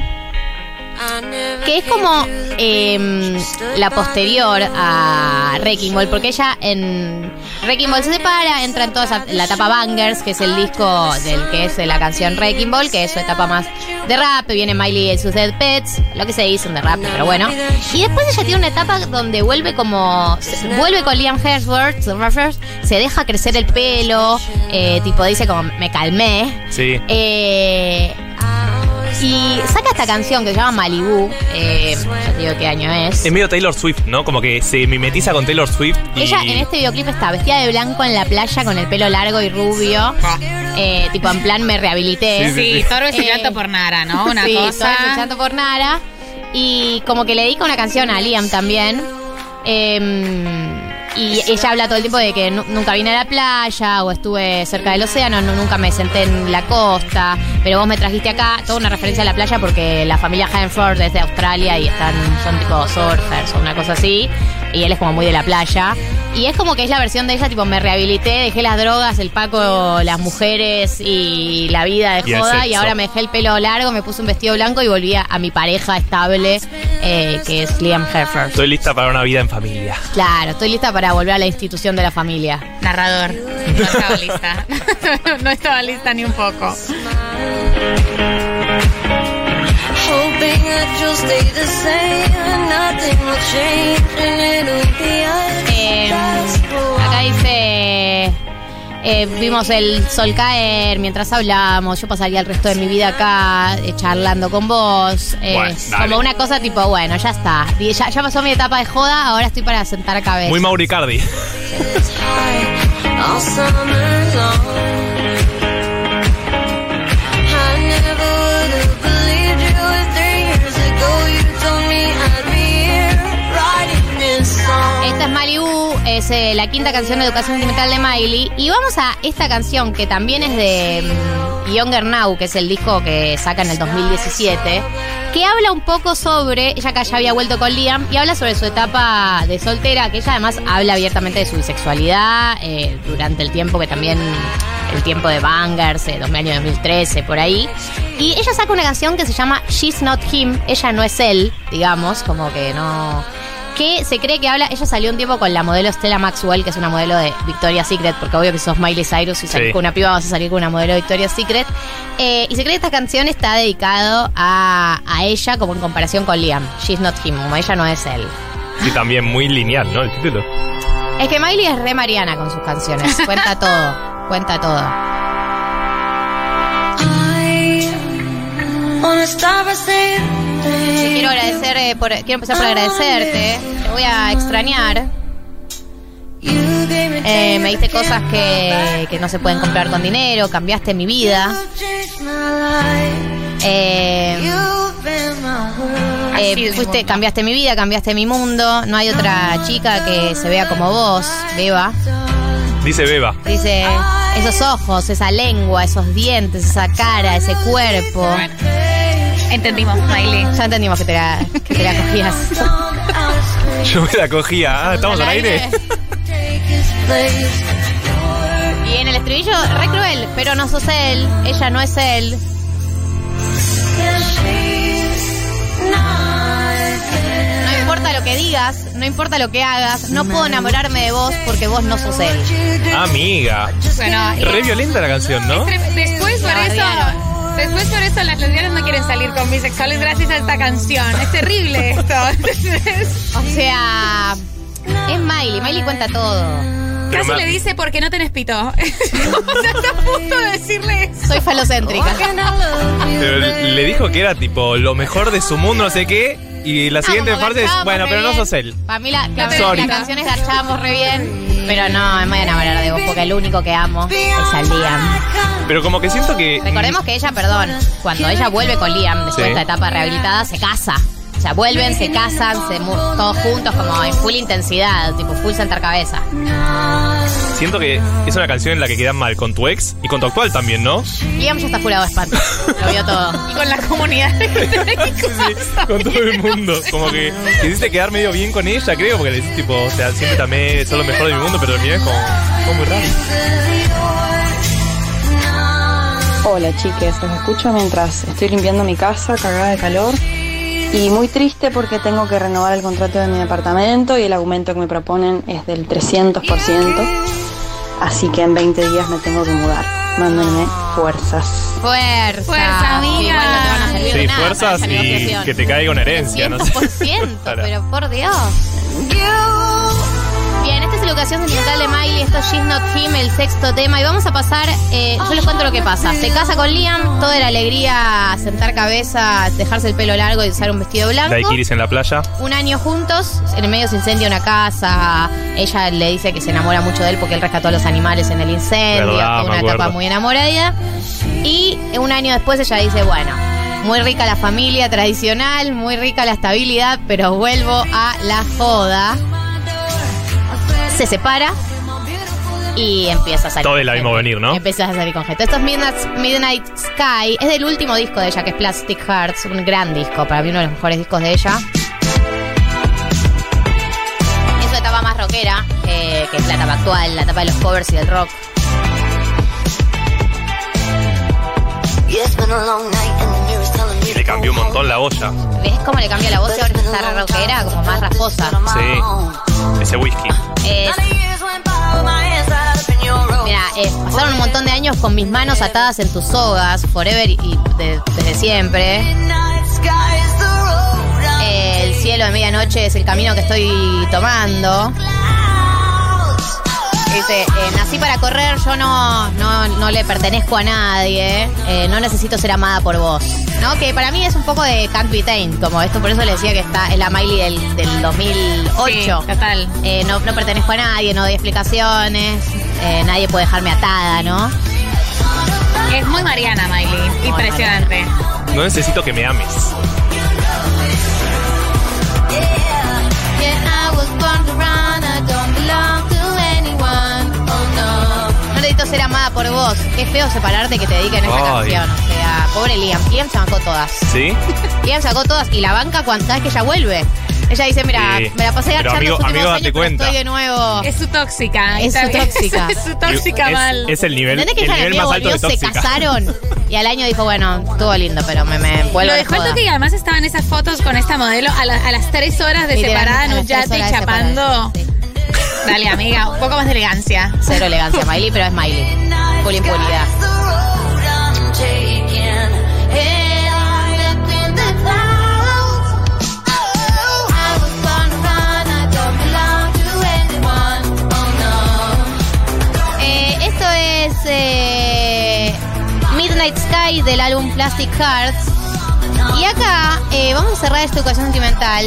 Que es como em, la posterior a Wrecking Ball, porque ella en Wrecking Ball se separa, entra en toda la etapa Bangers, que es el disco del que es la canción Wrecking Ball, que es su etapa más de rap, viene Miley y sus Dead Pets, lo que se dicen de rap, pero bueno. Y después ella tiene una etapa donde vuelve como, vuelve con Liam Hemsworth, se deja crecer el pelo, eh, tipo dice como me calmé. Sí. Eh, y saca esta canción que se llama Malibu. Eh, ya te digo qué año es. Es medio Taylor Swift, ¿no? Como que se mimetiza con Taylor Swift. Y... Ella en este videoclip está vestida de blanco en la playa con el pelo largo y rubio. Eh, tipo, en plan me rehabilité. Sí, sí, Sí, Torbe es Eh, llanto por Nara, ¿no? Una sí, cosa. luchando por Nara. Y como que le dedica una canción a Liam también. Eh, y ella habla todo el tiempo de que nu- nunca vine a la playa o estuve cerca del océano, no, nunca me senté en la costa, pero vos me trajiste acá. Toda una referencia a la playa porque la familia Hanford es de Australia y están son tipo surfers o una cosa así. Y él es como muy de la playa. Y es como que es la versión de ella, tipo, me rehabilité, dejé las drogas, el paco, las mujeres y la vida de Y joda. Y ahora me dejé el pelo largo, me puse un vestido blanco y volví a, a mi pareja estable, eh, que es Liam Hemsworth. Estoy lista para una vida en familia. Claro, estoy lista para volver a la institución de la familia. Narrador. No estaba lista. no estaba lista ni un poco. Eh, just acá dice, eh, vimos el sol caer mientras hablamos, yo pasaría el resto de mi vida acá eh, charlando con vos. eh, Bueno, como una cosa tipo, bueno, ya está. Ya, ya pasó mi etapa de joda, ahora estoy para sentar cabeza. Muy Mauricardi. Malibu, es eh, la quinta canción de educación sentimental de Miley. Y vamos a esta canción que también es de mm, Younger Now, que es el disco que saca en el 2017, que habla un poco sobre, ella que ya había vuelto con Liam, y habla sobre su etapa de soltera, que ella además habla abiertamente de su bisexualidad eh, durante el tiempo que también, el tiempo de Bangers, eh, año 2013, por ahí. Y ella saca una canción que se llama She's Not Him, ella no es él, digamos, como que no que se cree que habla, ella salió un tiempo con la modelo Stella Maxwell, que es una modelo de Victoria's Secret, porque obvio que sos Miley Cyrus y salís Sí. con una piba vas a salir con una modelo de Victoria's Secret. Eh, y se cree que esta canción está dedicado a, a ella como en comparación con Liam. She's not him, como ella no es él. Y también muy lineal, ¿no? El título. Es que Miley es re mariana con sus canciones, cuenta todo, cuenta todo. I wanna start Quiero agradecer, eh, por, quiero empezar por agradecerte, te voy a extrañar. you Eh, me diste cosas que, que no se pueden comprar con dinero, cambiaste mi vida. Eh, eh, fuiste, cambiaste mi vida, cambiaste mi mundo. No hay otra chica que se vea como vos, Beba. Dice Beba. Dice, esos ojos, esa lengua, esos dientes, esa cara, ese cuerpo. Entendimos, Miley. Ya entendimos que te la, que te la cogías. Yo me la cogía. Ah, ¿estamos al aire? Y en el estribillo, re cruel, pero no sos él, ella no es él. No importa lo que digas, no importa lo que hagas, no puedo enamorarme de vos porque vos no sos él. Amiga. Bueno, Re violenta la canción, ¿no? Después por eso. Después por eso las lesbianas no quieren salir con bisexuales gracias a esta canción. Es terrible esto. Entonces, O sea, es Miley, Miley cuenta todo. Pero Casi me- le dice porque no tenés pito. o sea, está a punto de decirle eso. Soy falocéntrica. Pero le dijo que era tipo lo mejor de su mundo, no sé qué. Y la siguiente parte es, bueno, pero no sos él. Para mí la, la, Sorry. la canción es garchábamos re bien, pero no, me voy a enamorar de vos porque el único que amo es a Liam. Pero como que siento que. Recordemos que ella, perdón, cuando ella vuelve con Liam después Sí. de esta etapa rehabilitada, se casa. O sea, vuelven, se casan, se todos juntos como en full intensidad, tipo full sentar cabeza. Siento que es una canción en la que quedan mal con tu ex y con tu actual también, ¿no? Liam ya está curado de espanto. Lo vio todo. Y con la comunidad. con todo el mundo. Como que quisiste quedar medio bien con ella, creo, porque le decís tipo, o sea, siempre amé, sos lo mejor de mi mundo, pero terminé como, como muy raro. Hola chiques, los escucho mientras estoy limpiando mi casa, cagada de calor. Y muy triste porque tengo que renovar el contrato de mi departamento y el aumento que me proponen es del 300%. Así que en 20 días me tengo que mudar. Mándenme fuerzas. Fuerza. Fuerza, amiga. Sí, igual no te van a servir de Sí, nada fuerzas y que te caiga una herencia, no sé. 100%, pero por Dios. Bien, esta es la ocasión sentimental de Miley, esto es She's Not Him, el sexto tema. Y vamos a pasar, eh, yo les cuento lo que pasa. Se casa con Liam, toda la alegría, sentar cabeza, dejarse el pelo largo y usar un vestido blanco. Daiquiris en la playa. Un año juntos, en el medio se incendia una casa. Ella le dice que se enamora mucho de él porque él rescató a los animales en el incendio. Verdad, una etapa muy enamorada. Y un año después ella dice, bueno, muy rica la familia tradicional, muy rica la estabilidad, pero vuelvo a la joda. Se separa y empieza a salir. Todos con la vimos venir, ¿no? Empieza a salir con gente. Esto es Midnight, Midnight Sky. Es del último disco de ella, que es Plastic Hearts. Un gran disco. Para mí uno de los mejores discos de ella. Es su etapa más rockera, eh, que es la etapa actual, la etapa de los covers y del rock. Le cambió un montón la olla. ¿Ves cómo le cambia la voz y ahora está rockera? Como más rasposa. Sí. Ese whisky. Mira, pasaron un montón de años con mis manos atadas en tus sogas, forever y de- desde siempre. El cielo de medianoche es el camino que estoy tomando. Dice, eh, nací para correr, yo no, no, no le pertenezco a nadie, eh, no necesito ser amada por vos. ¿No? Que para mí es un poco de Can't Be Tamed, como esto, por eso le decía que está es la Miley del, del 2008. Sí, total. Eh, no, no pertenezco a nadie, no doy explicaciones, eh, nadie puede dejarme atada, ¿no? Es muy Mariana, Miley. Impresionante. No necesito que me ames. Necesito ser amada por vos. Qué feo separarte que te dediquen esa Ay. canción. O sea, pobre Liam. Liam se bancó todas. ¿Sí? Liam sacó todas y la banca cuando vez que ella vuelve. Ella dice, mira, Sí. me la pasé Pero agachando amigo- los últimos amigo, date años, pero cuenta. estoy de nuevo. Es su tóxica. Es Está su bien. tóxica. Es su tóxica es, mal. es el nivel, ¿Entendés que el ella nivel más alto de se tóxica. casaron y al año dijo, bueno, estuvo lindo, pero me, me vuelvo Lo a la dejó el joda. toque y además estaban esas fotos con esta modelo a, la- a las tres horas de Literal, separada en a un las tres yate horas de chapando. separada. Sí. Dale, amiga, un poco más de elegancia. Cero elegancia, Miley, pero es Miley. Full impunidad. Eh, esto es eh, Midnight Sky del álbum Plastic Hearts. Y acá eh, vamos a cerrar esta ocasión sentimental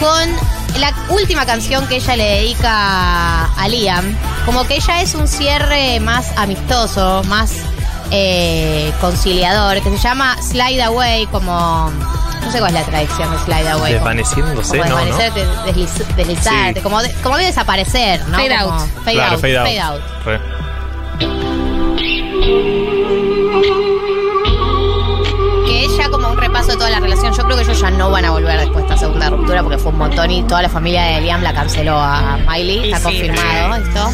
con la última canción que ella le dedica a Liam. como que ella es un cierre más amistoso, más eh, conciliador, que se llama Slide Away, como. No sé cuál es la traducción de Slide Away. como- Desvaneciéndose, como ¿no? ¿no? desvanecerte, desliz- deslizarte, Sí. como, de, como de desaparecer, ¿no? Fade Como out. Fade claro, out. fade out. fade out. Re. De toda la relación. Yo creo que ellos ya no van a volver después de esta segunda ruptura porque fue un montón y toda la familia de Liam la canceló a Miley. Y Está sí. confirmado esto.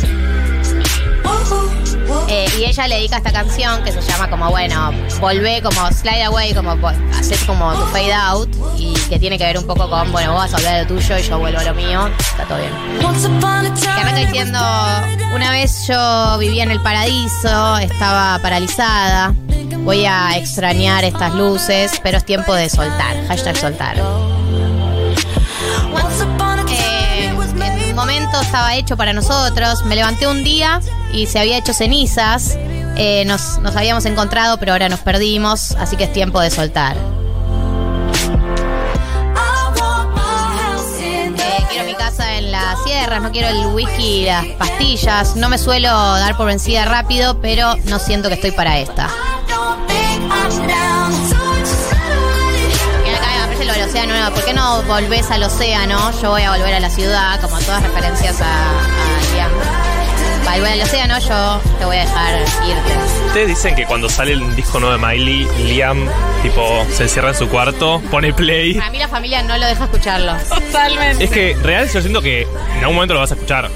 Eh, y ella le dedica esta canción que se llama como, bueno, volvé como slide away, como hacer como tu fade out y que tiene que ver un poco con, bueno, vos vas a hablar de lo tuyo y yo vuelvo a lo mío. Está todo bien. Que arranca diciendo, una vez yo vivía en el paraíso, estaba paralizada, voy a extrañar estas luces, pero es tiempo de soltar. Hashtag soltar. Eh, en un momento estaba hecho para nosotros, me levanté un día y se había hecho cenizas, Eh, nos, nos habíamos encontrado pero ahora nos perdimos, así que es tiempo de soltar. Eh, quiero mi casa en las sierras, no quiero el whisky y las pastillas. No me suelo dar por vencida rápido, pero no siento que estoy para esta. ¿Por qué no volvés al océano? Yo voy a volver a la ciudad, como todas referencias a, a Liam. Va, volver al océano, yo te voy a dejar irte. Ustedes dicen que cuando sale el disco nuevo de Miley, Liam, tipo, se encierra en su cuarto, pone play. Para mí la familia no lo deja escucharlo. Totalmente. Es que real yo siento que en algún momento lo vas a escuchar.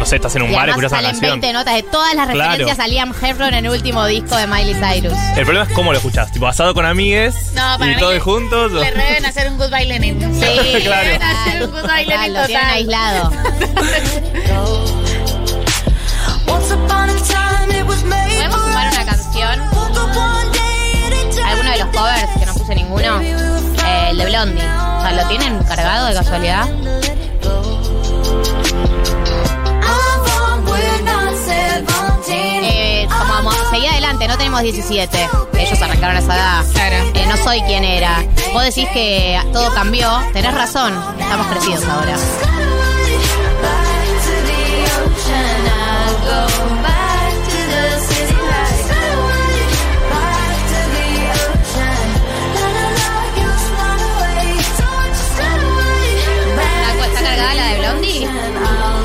No sé, estás en un Y bar y escuchas una canción. 20 notas de todas las Claro. referencias a Liam Heffron en el último disco de Miley Cyrus. El problema es cómo lo escuchas, tipo asado con amigues No, para y mí todos le- juntos. Le deben hacer un goodbye Lenin. Sí, Claro. Le deben hacer un goodbye Total, Lenin lo total. aislado. ¿Podemos sumar una canción? ¿Alguno de los covers que no puse ninguno? Eh, el de Blondie. O sea, ¿lo tienen cargado de casualidad? no tenemos 17. Ellos arrancaron esa edad. Claro. Eh, no soy quien era. Vos decís que todo cambió. Tenés razón. Estamos crecidos ahora. está cargada la de Blondie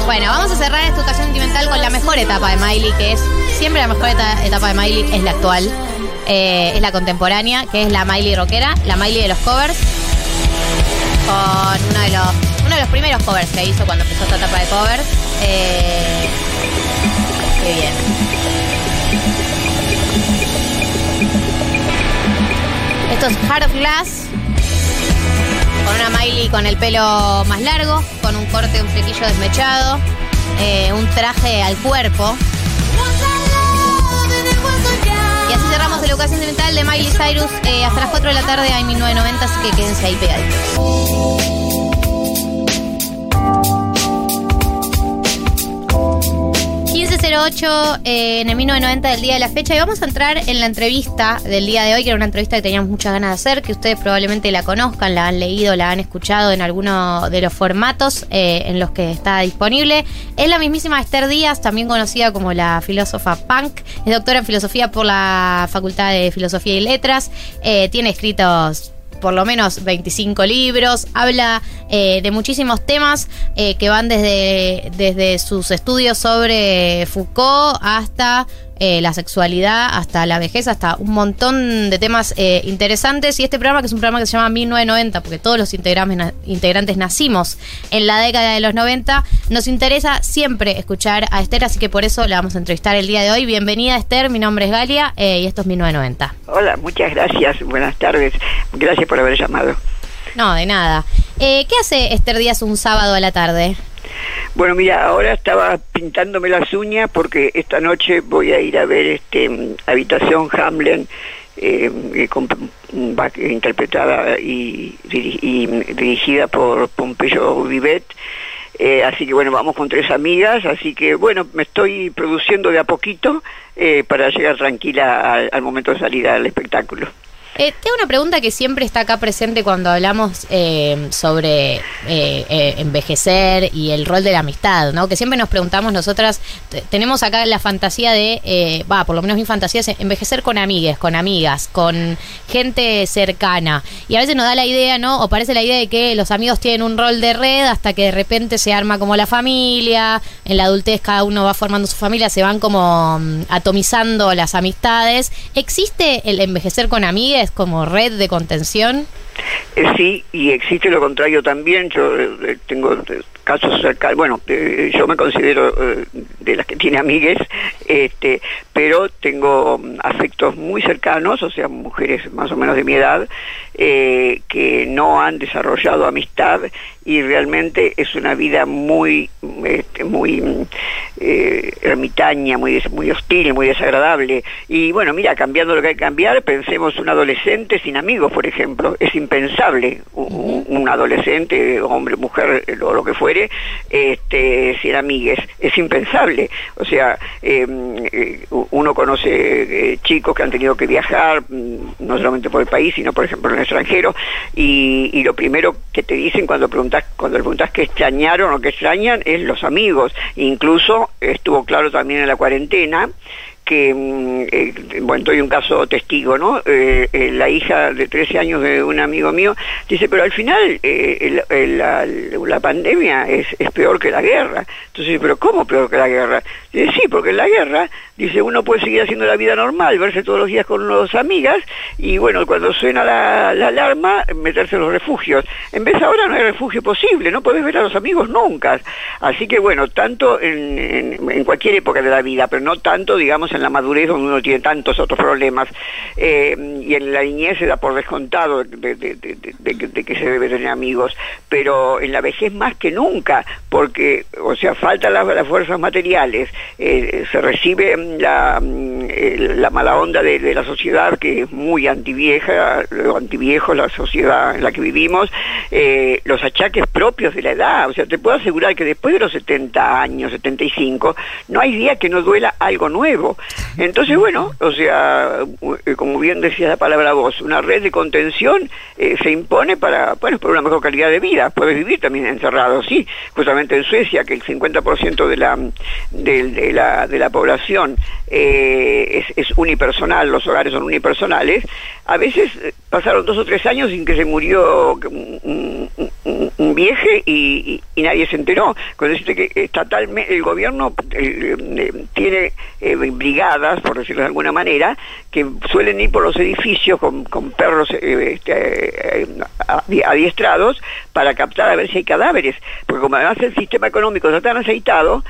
Bueno, vamos a cerrar esta educación sentimental con la mejor etapa de Miley, que es siempre la mejor eta- etapa de Miley, es la actual. Eh, es la contemporánea, que es la Miley rockera, la Miley de los covers. Con uno de los, uno de los primeros covers que hizo cuando empezó esta etapa de covers. Eh, qué bien. Esto es Heart of Glass. Con una Miley con el pelo más largo, con un corte, un flequillo desmechado, eh, un traje al cuerpo. Cerramos la educación sentimental de Miley Cyrus eh, hasta las 4 de la tarde hay 1990, así que quédense ahí pegaditos. 1508 eh, en el 1990 del día de la fecha. Y vamos a entrar en la entrevista del día de hoy, que era una entrevista que teníamos muchas ganas de hacer, que ustedes probablemente la conozcan, la han leído, la han escuchado en alguno de los formatos eh, en los que está disponible. Es la mismísima Esther Díaz, también conocida como la filósofa punk, es doctora en filosofía por la Facultad de Filosofía y Letras, eh, tiene escritos por lo menos 25 libros, habla eh, de muchísimos temas eh, que van desde, desde sus estudios sobre Foucault hasta eh, la sexualidad, hasta la vejez, hasta un montón de temas eh, interesantes. Y este programa, que es un programa que se llama 1990, porque todos los integrantes, integrantes nacimos en la década de los 90, nos interesa siempre escuchar a Esther, así que por eso la vamos a entrevistar el día de hoy. Bienvenida Esther, mi nombre es Galia eh, y esto es 1990. Hola, muchas gracias. Buenas tardes. Gracias por haber llamado. No, de nada. Eh, ¿Qué hace Esther Díaz un sábado a la tarde? Bueno, mira, ahora estaba pintándome las uñas porque esta noche voy a ir a ver este Habitación Hamlen, eh, eh, interpretada y, y, dirigida por Pompeyo Vivet. Eh, así que bueno, vamos con tres amigas, así que bueno, me estoy produciendo de a poquito eh, para llegar tranquila al, al momento de salir al espectáculo. Eh, tengo una pregunta que siempre está acá presente cuando hablamos eh, sobre eh, eh, envejecer y el rol de la amistad, ¿no? Que siempre nos preguntamos nosotras, te- tenemos acá la fantasía de, eh, va, por lo menos mi fantasía es envejecer con amigues, con amigas, con gente cercana. Y a veces nos da la idea, ¿no? O parece la idea de que los amigos tienen un rol de red hasta que de repente se arma como la familia, en la adultez cada uno va formando su familia, se van como mm, atomizando las amistades. ¿Existe el envejecer con amigues como red de contención? Eh, sí, y existe lo contrario también. Yo eh, tengo eh, casos cercanos, bueno, yo me considero de las que tiene amigues, este, pero tengo mm, afectos muy cercanos, o sea, mujeres más o menos de mi edad, eh, que no han desarrollado amistad y realmente es una vida muy, este, muy mm, eh, ermitaña, muy, muy hostil, muy desagradable. Y bueno, mira, cambiando lo que hay que cambiar, pensemos un adolescente sin amigos, por ejemplo. Es impensable un, un adolescente, hombre, mujer, eh, o lo que fuere, este, sin amigues. Es impensable. O sea, eh, eh, uno conoce eh, chicos que han tenido que viajar, mm, no solamente por el país, sino por ejemplo en el extranjero, y, y lo primero que te dicen cuando preguntas, cuando preguntas qué extrañaron o qué extrañan es los amigos. Incluso estuvo claro también en la cuarentena que, mm, eh, bueno, doy un caso testigo, ¿no? Eh, eh, la hija de 13 años de un amigo mío dice, pero al final eh, el- la, la pandemia es, es peor que la guerra. Entonces, pero ¿cómo peor que la guerra? Dice, sí, porque en la guerra, dice, uno puede seguir haciendo la vida normal, verse todos los días con las amigas, y bueno, cuando suena la, la alarma, meterse en los refugios. En vez ahora no hay refugio posible, no podés ver a los amigos nunca. Así que bueno, tanto en, en- en cualquier época de la vida, pero no tanto, digamos, en la madurez donde uno tiene tantos otros problemas. Eh, y en la niñez se da por descontado de, que se debe tener amigos, pero en la vejez más que nunca, porque, o sea, faltan las, fuerzas materiales, eh, se recibe mm, la, mm, la mala onda de, la sociedad que es muy antivieja, antiviejo la sociedad en la que vivimos, eh, los achaques propios de la edad, o sea, te puedo asegurar que después de los 70 años, 75, no hay día que no duela algo nuevo. Entonces, bueno, o sea, eh, como bien decía la palabra vos, una red de contención eh, se impone para, bueno, para una mejor calidad de vida. Puedes vivir también encerrado, sí. Justamente en Suecia, que el 50% de la, de, la, de la población eh, es, unipersonal, los hogares son unipersonales, a veces pasaron dos o tres años sin que se murió un, vieje y, nadie se enteró. Con decirte que estatalmente el gobierno eh, tiene eh, brigadas, por decirlo de alguna manera, que suelen ir por los edificios con, perros eh, este, adi- adiestrados para captar a ver si hay cadáveres. Porque como además el sistema económico está tan aceitado,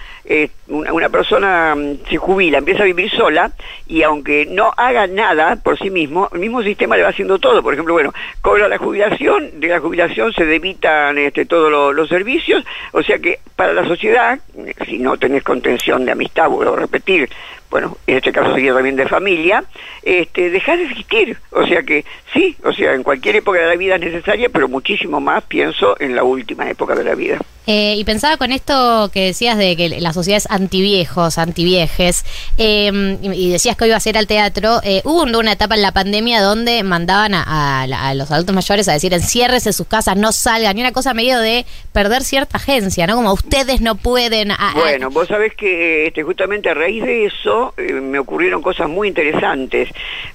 una, una persona mm, se jubila, empieza a vivir sola y aunque no haga nada por sí mismo, el mismo sistema le va haciendo Por ejemplo, bueno, cobra la jubilación, de la jubilación se debitan este, todos lo- los servicios, o sea que para la sociedad, si no tenés contención de amistad, vuelvo a repetir, bueno, en este caso sería también de familia, este, dejar de existir. O sea que sí, o sea, en cualquier época de la vida es necesaria, pero muchísimo más pienso en la última época de la vida. Eh, y pensaba con esto que decías de que la sociedad es antiviejos, antiviejes, eh, y decías que hoy iba a ser al teatro, eh, hubo un- una etapa en la pandemia donde mandaban a, a a los adultos mayores a decir enciérrese en sus casas, no salgan, y una cosa medio de perder cierta agencia, ¿no? Como ustedes no pueden... a- Bueno, vos sabés que este, justamente a raíz de eso eh, me ocurrieron cosas muy interesantes,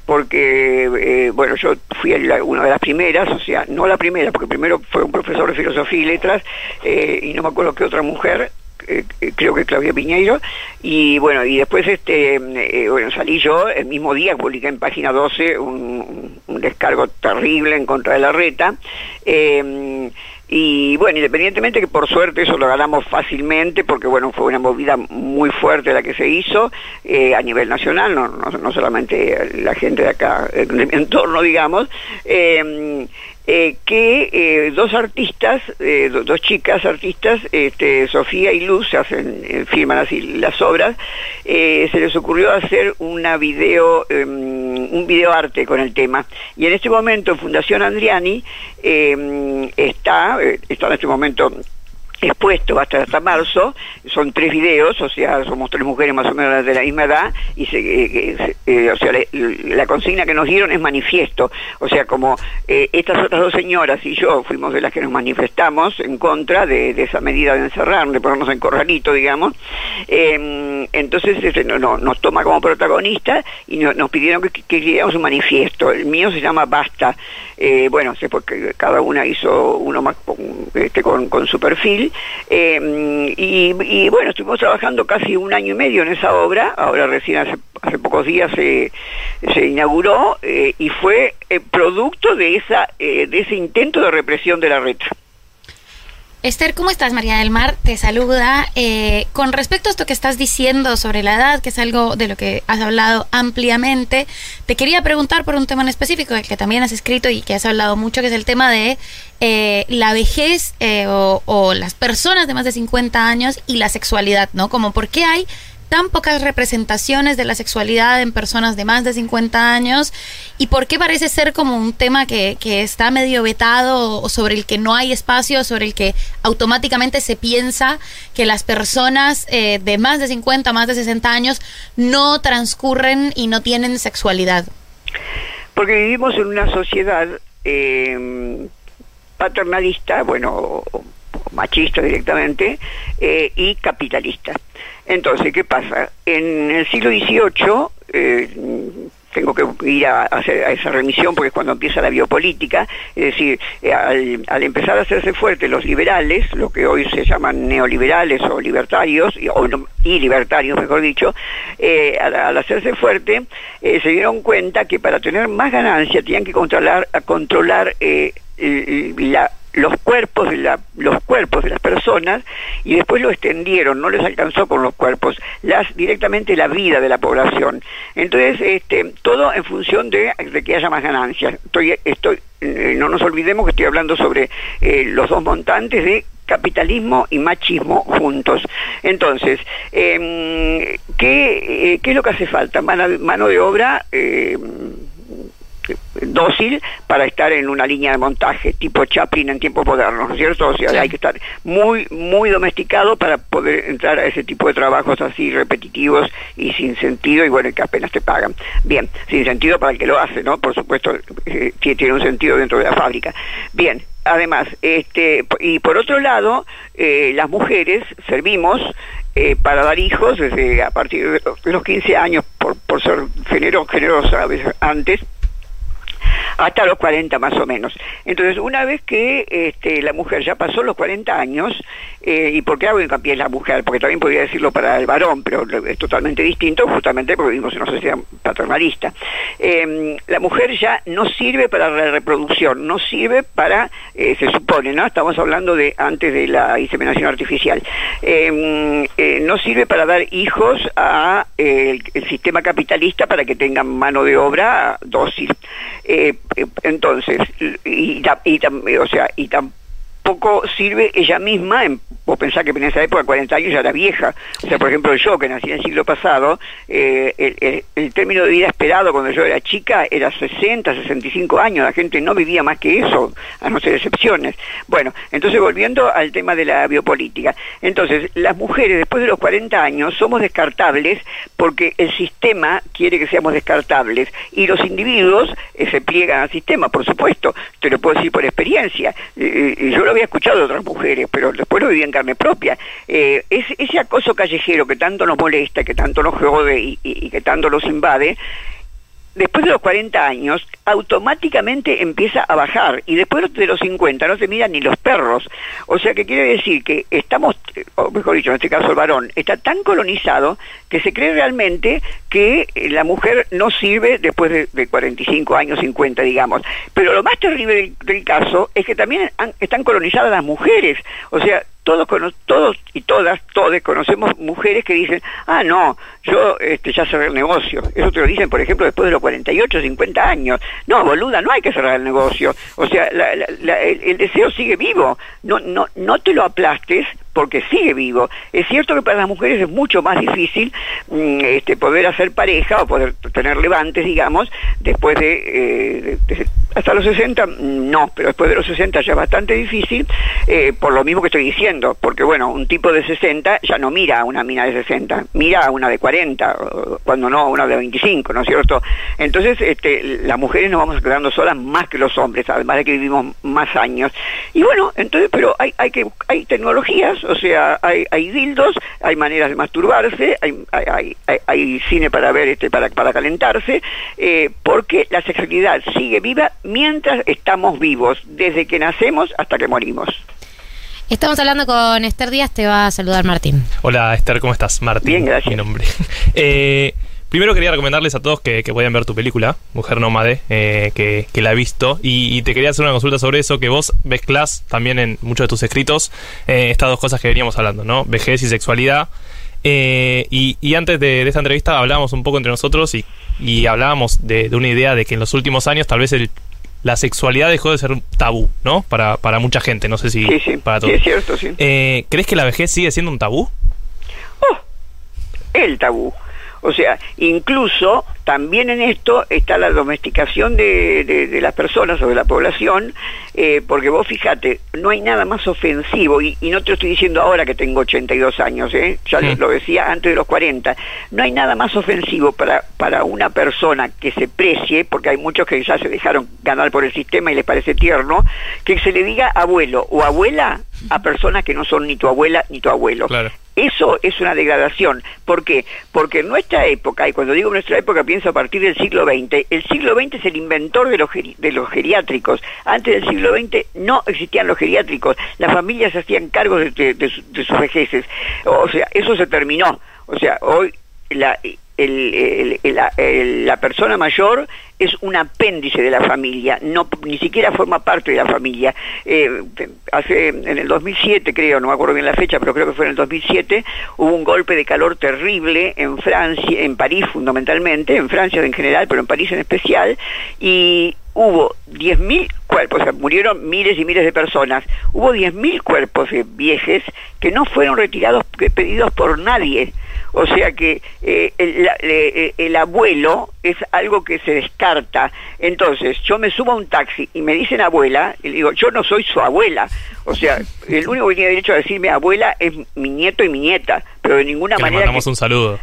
porque, eh, bueno, yo fui una de las primeras, o sea, no la primera, porque primero fue un profesor de filosofía y letras, eh, y no me acuerdo qué otra mujer, creo que Claudia Piñeiro, y bueno, y después este, bueno, salí yo el mismo día, publiqué en página 12 un, descargo terrible en contra de la reta, y bueno, independientemente que por suerte eso lo ganamos fácilmente, porque bueno, fue una movida muy fuerte la que se hizo eh, a nivel nacional, no, no, no solamente la gente de acá, de mi entorno, digamos, eh, eh, que eh, dos artistas, eh, do- dos chicas artistas, este, Sofía y Luz, hacen, eh, firman así las obras, eh, se les ocurrió hacer una video, eh, un videoarte con el tema. Y en este momento Fundación Andriani eh, está, eh, está en este momento expuesto hasta hasta marzo, son tres videos, o sea, somos tres mujeres más o menos de la misma edad, y se, eh, eh, eh, o sea, la, la consigna que nos dieron es manifiesto, o sea, como estas otras dos señoras y yo fuimos de las que nos manifestamos en contra de, esa medida de encerrar, de ponernos en corralito, digamos, eh, entonces este, no, no, nos toma como protagonista y no- nos pidieron que, que un manifiesto, el mío se llama Basta, bueno, sé porque cada una hizo uno más este, con, con su perfil, eh, y, bueno, estuvimos trabajando casi un año y medio en esa obra, ahora recién hace, pocos días se, inauguró eh, y fue eh, producto de, esa, eh, de ese intento de represión de la red. Esther, ¿cómo estás? María del Mar te saluda. Eh, con respecto a esto que estás diciendo sobre la edad, que es algo de lo que has hablado ampliamente, te quería preguntar por un tema en específico que también has escrito y que has hablado mucho, que es el tema de eh, la vejez eh, o, o las personas de más de 50 años y la sexualidad, ¿no? Como por qué hay tan pocas representaciones de la sexualidad en personas de más de 50 años y por qué parece ser como un tema que, que está medio vetado o sobre el que no hay espacio, sobre el que automáticamente se piensa que las personas eh, de más de 50, más de 60 años no transcurren y no tienen sexualidad. Porque vivimos en una sociedad eh, paternalista, bueno, machista directamente, eh, y capitalista. Entonces, ¿qué pasa? En el siglo XVIII, eh, tengo que ir a, hacer a esa remisión porque es cuando empieza la biopolítica, es decir, eh, al, al empezar a hacerse fuertes los liberales, lo que hoy se llaman neoliberales o libertarios, y, o y libertarios mejor dicho, eh, al, hacerse fuerte, eh, se dieron cuenta que para tener más ganancia tenían que controlar, controlar eh, la los cuerpos de la, los cuerpos de las personas y después lo extendieron, no les alcanzó con los cuerpos, las directamente la vida de la población. Entonces, este, todo en función de, de que haya más ganancias. Estoy, estoy, eh, no nos olvidemos que estoy hablando sobre eh, los dos montantes de capitalismo y machismo juntos. Entonces, eh, ¿qué, ¿qué es lo que hace falta? Mano, mano de obra eh, dócil para estar en una línea de montaje tipo Chaplin en tiempos modernos, ¿no es cierto? O sea, hay que estar muy, muy domesticado para poder entrar a ese tipo de trabajos así repetitivos y sin sentido y bueno, que apenas te pagan. Bien, sin sentido para el que lo hace, ¿no? Por supuesto, eh, tie- tiene un sentido dentro de la fábrica. Bien, además, este, y por otro lado, eh, las mujeres servimos eh, para dar hijos desde a partir de los- de los 15 años, por, por ser genero, generosa a veces antes, hasta los 40 más o menos. Entonces, una vez que este, la mujer ya pasó los 40 años, eh, ¿y por qué hago hincapié en la mujer? Porque también podría decirlo para el varón, pero es totalmente distinto, justamente porque vivimos en una sociedad paternalista. Eh, la mujer ya no sirve para la reproducción, no sirve para, eh, se supone, ¿no? Estamos hablando de antes de la inseminación artificial. Eh, eh, no sirve para dar hijos a el sistema capitalista para que tengan mano de obra dócil. Entonces, y, y tam- o sea, y tampoco sirve ella misma, en, vos pensás que en esa época, 40 años, ya era vieja. O sea, por ejemplo, yo, que nací en el siglo pasado, eh, el, término de vida esperado cuando yo era chica era 60, 65 años. La gente no vivía más que eso, a no ser excepciones. Bueno, entonces volviendo al tema de la biopolítica. Entonces, las mujeres después de los 40 años somos descartables porque el sistema quiere que seamos descartables y los individuos eh, se pliegan al sistema, por supuesto. Te lo puedo decir por experiencia. Eh, eh, yo lo había escuchado de otras mujeres, pero después lo viví en carne propia. Eh, ese, ese acoso callejero que tanto nos molesta, que tanto nos jode y que tanto nos invade, después de los 40 años, automáticamente empieza a bajar y después de los 50 no se miran ni los perros. O sea que quiere decir que estamos, o mejor dicho, en este caso el varón, está tan colonizado que se cree realmente que eh, la mujer no sirve después de, de 45 años, 50, digamos. Pero lo más terrible del, del caso es que también han- están colonizadas las mujeres. O sea, todos, todos y todas, todos conocemos mujeres que dicen, ah, no, yo este, ya cerré el negocio. Eso te lo dicen, por ejemplo, después de los 48, 50 años. No, boluda, no hay que cerrar el negocio. O sea, la- la- la- el, el deseo sigue vivo. No, no, no te lo aplastes porque sigue vivo. Es cierto que para las mujeres es mucho más difícil mm, este, poder hacer pareja o poder tener levantes, digamos, después de, eh, hasta los 60 no, pero después de los 60 ya es bastante difícil, eh, por lo mismo que estoy diciendo, porque bueno, un tipo de 60 ya no mira a una mina de 60, mira a una de 40, o cuando no a una de 25, ¿no es cierto? Entonces, este, las mujeres nos vamos quedando solas más que los hombres, además de que vivimos más años. Y bueno, entonces, pero hay, hay que hay tecnologías, o sea, hay, hay dildos, hay maneras de masturbarse, hay, hay, hay, hay cine para ver, este, para, para calentarse, eh, porque la sexualidad sigue viva mientras estamos vivos, desde que nacemos hasta que morimos. Estamos hablando con Esther Díaz, te va a saludar Martín. Hola Esther, ¿cómo estás? Martín. Bien, gracias. Mi nombre. Eh, primero quería recomendarles a todos que, que puedan ver tu película, Mujer Nómade, eh, que, que la he visto. Y, y te quería hacer una consulta sobre eso, que vos mezclas también en muchos de tus escritos eh, estas dos cosas que veníamos hablando, ¿no? Vejez y sexualidad. Eh, y, y antes de, de esta entrevista hablábamos un poco entre nosotros y, y hablábamos de, de una idea de que en los últimos años tal vez el, la sexualidad dejó de ser un tabú, ¿no? Para, para mucha gente, no sé si Sí, sí, para sí, todos. es cierto, sí. Eh, ¿Crees que la vejez sigue siendo un tabú? el tabú. O sea, incluso también en esto está la domesticación de, de- de las personas o de la población, eh, porque vos fíjate, no hay nada más ofensivo, y, y no te lo estoy diciendo ahora que tengo 82 años, ¿eh? ya Mm. lo decía antes de los 40, no hay nada más ofensivo para, para una persona que se precie, porque hay muchos que ya se dejaron ganar por el sistema y les parece tierno, que se le diga abuelo o abuela a personas que no son ni tu abuela ni tu abuelo. Claro. Eso es una degradación. ¿Por qué? Porque en nuestra época, y cuando digo nuestra época pienso a partir del siglo XX, el siglo XX es el inventor de los, de los geriátricos. Antes del siglo XX no existían los geriátricos. Las familias hacían cargo de, de- de su- de sus vejeces. O sea, eso se terminó. O sea, hoy la, el- el- el- la, persona mayor es un apéndice de la familia, no ni siquiera forma parte de la familia. Eh, hace en el 2007 creo, no me acuerdo bien la fecha, pero creo que fue en el 2007 hubo un golpe de calor terrible en Francia, en París fundamentalmente, en Francia en general, pero en París en especial, y hubo 10.000 cuerpos, o sea, murieron miles y miles de personas, hubo 10.000 cuerpos de viejes que no fueron retirados, pedidos por nadie. O sea que eh, el, la- eh, el abuelo es algo que se descarta. Entonces, yo me subo a un taxi y me dicen abuela, y le digo, yo no soy su abuela. O sea, el único que tiene derecho a decirme abuela es mi nieto y mi nieta, pero de ninguna Que le manera... mandamos que- un saludo.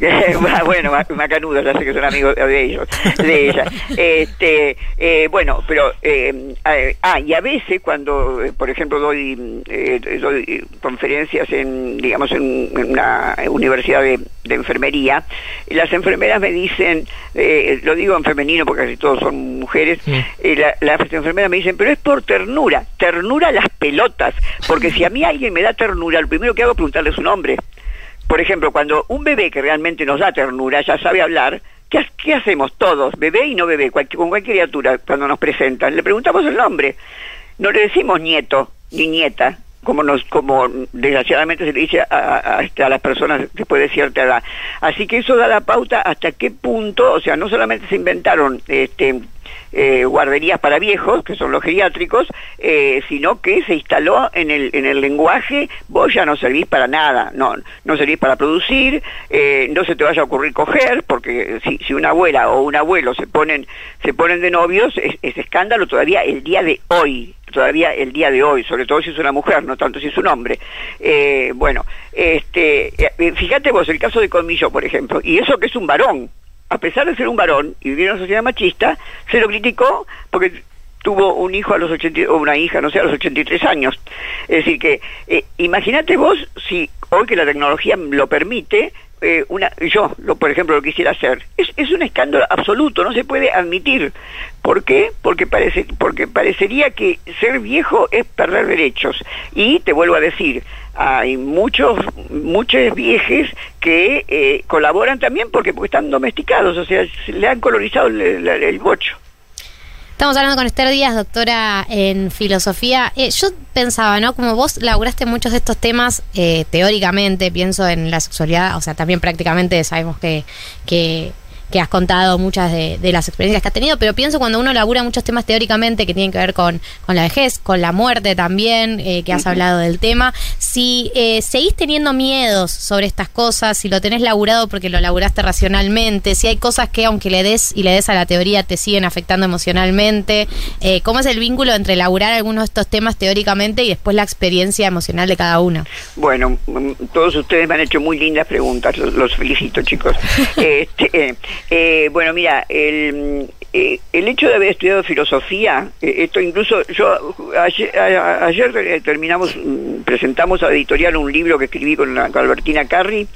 Bueno, ma- macanudo, ya sé que son amigos de ellos, de ella. Este, eh, bueno, pero, eh, eh, ah, y a veces cuando, por ejemplo, doy, eh, doy conferencias en, digamos, en, una universidad de, de enfermería, las enfermeras me dicen, eh, lo digo en femenino porque casi todos son mujeres, eh, la- las enfermeras me dicen, pero es por ternura, ternura las pelotas, porque si a mí alguien me da ternura, lo primero que hago es preguntarle su nombre. Por ejemplo, cuando un bebé que realmente nos da ternura ya sabe hablar, ¿qué, ha- qué hacemos todos, bebé y no bebé, con cualquier criatura cuando nos presentan? Le preguntamos el nombre. No le decimos nieto ni nieta, como nos como desgraciadamente se le dice a, a- este, las personas después de cierta edad. Así que eso da la pauta hasta qué punto, o sea, no solamente se inventaron este eh, guarderías para viejos, que son los geriátricos, eh, sino que se instaló en el, en el lenguaje, vos ya no servís para nada, no, no servís para producir, eh, no se te vaya a ocurrir coger, porque si, si una abuela o un abuelo se ponen, se ponen de novios, es, es escándalo todavía el día de hoy, todavía el día de hoy, sobre todo si es una mujer, no tanto si es un hombre. Eh, bueno, este, eh, fíjate vos el caso de Colmillo, por ejemplo, y eso que es un varón, a pesar de ser un varón y vivir en una sociedad machista, se lo criticó porque tuvo un hijo a los 80, o una hija, no sé, a los 83 años. Es decir, que eh, imagínate vos si hoy que la tecnología lo permite, eh, una, yo, lo, por ejemplo, lo quisiera hacer. Es, es un escándalo absoluto, no se puede admitir. ¿Por qué? Porque, parece, porque parecería que ser viejo es perder derechos. Y te vuelvo a decir, hay muchos, muchos viejes que eh, colaboran también porque, porque están domesticados, o sea, se le han colorizado el, el- el bocho. Estamos hablando con Esther Díaz, doctora en filosofía. Eh, yo pensaba, ¿no? Como vos laburaste muchos de estos temas eh, teóricamente, pienso en la sexualidad, o sea, también prácticamente sabemos que, que, que has contado muchas de, de las experiencias que has tenido, pero pienso cuando uno labura muchos temas teóricamente que tienen que ver con, con la vejez, con la muerte también, eh, que has hablado del tema, si eh, seguís teniendo miedos sobre estas cosas, si lo tenés laburado porque lo laburaste racionalmente, si hay cosas que aunque le des y le des a la teoría te siguen afectando emocionalmente, eh, ¿cómo es el vínculo entre laburar algunos de estos temas teóricamente y después la experiencia emocional de cada uno? Bueno, mm, todos ustedes me han hecho muy lindas preguntas, los, los felicito chicos. Este, eh, bueno, mira, el, eh, el hecho de haber estudiado filosofía, eh, esto incluso yo ayer, a- ayer, eh, terminamos, mm, presentamos a editorial un libro que escribí con, la, con Albertina Carri,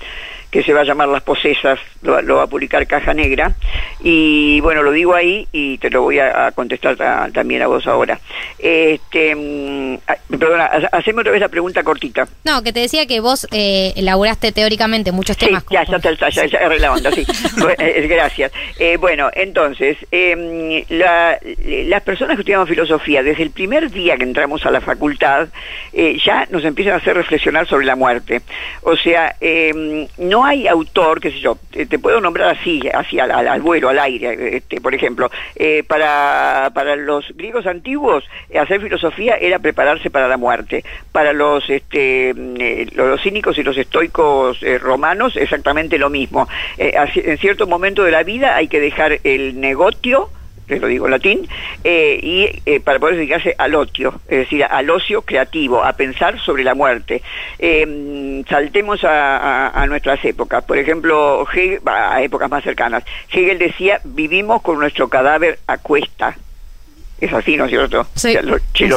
que se va a llamar Las Posesas, lo, va- lo va a publicar Caja Negra, y bueno, lo digo ahí y te lo voy a, a contestar ta- también a vos ahora. Este, mm, perdona, ha- haceme otra vez la pregunta cortita. No, que te decía que vos eh, elaboraste teóricamente muchos temas. Sí, ya, ya, ya, ya, ya la onda, sí. Bueno, eh, gracias. Eh, bueno, entonces, eh, la- las personas que estudiamos filosofía, desde el primer día que entramos a la facultad, eh, ya nos empiezan a hacer reflexionar sobre la muerte. O sea, eh, hay autor, qué sé yo, te, puedo nombrar así, así al, vuelo, al aire, este, por ejemplo, eh, para, para los griegos antiguos, eh, hacer filosofía era prepararse para la muerte. Para los, este, mm, eh, los cínicos y los estoicos romanos, exactamente lo mismo. En cierto momento de la vida hay que dejar el negocio, te lo digo en latín, eh, y eh, para poder dedicarse al otio, es decir, al ocio creativo, a pensar sobre la muerte. Mm, saltemos a, a- nuestras épocas, por ejemplo, Hegel, a épocas más cercanas, Hegel decía, vivimos con nuestro cadáver a cuesta. Es así, ¿no es cierto? Sí, O sea,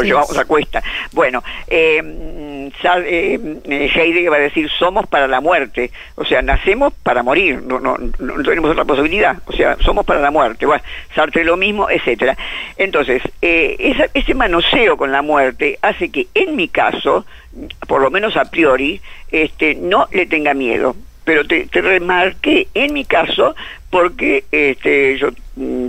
llevamos a cuesta. Bueno, eh, eh, eh, Heidegger va a decir, somos para la muerte. O sea, nacemos para morir, no, no, no, tenemos otra posibilidad. O sea, somos para la muerte. Bueno, Sartre lo mismo, etcétera. Entonces, eh, esa- ese manoseo con la muerte hace que, en mi caso, por lo menos a priori, este, no le tenga miedo. Pero te, te remarqué en mi caso porque este, yo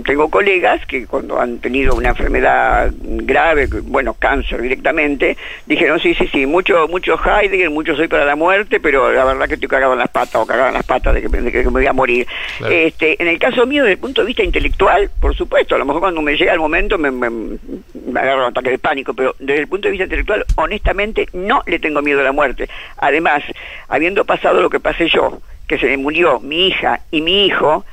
tengo colegas que cuando han tenido una enfermedad grave, bueno, cáncer directamente, dijeron, sí, sí, sí, mucho mucho Heidegger, mucho soy para la muerte, pero la verdad que estoy cagado en las patas o cagado en las patas de que, de que me voy a morir. Claro. Este, en el caso mío, desde el punto de vista intelectual, por supuesto, a lo mejor cuando me llega el momento me, me, me agarro un ataque de pánico, pero desde el punto de vista intelectual, honestamente, no le tengo miedo a la muerte. Además, habiendo pasado lo que pasé yo, que se me murió mi hija y mi hijo,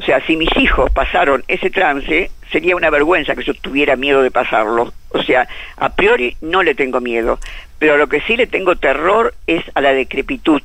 o sea, si mis hijos pasaron ese trance, sería una vergüenza que yo tuviera miedo de pasarlo. O sea, a priori no le tengo miedo, pero lo que sí le tengo terror es a la decrepitud.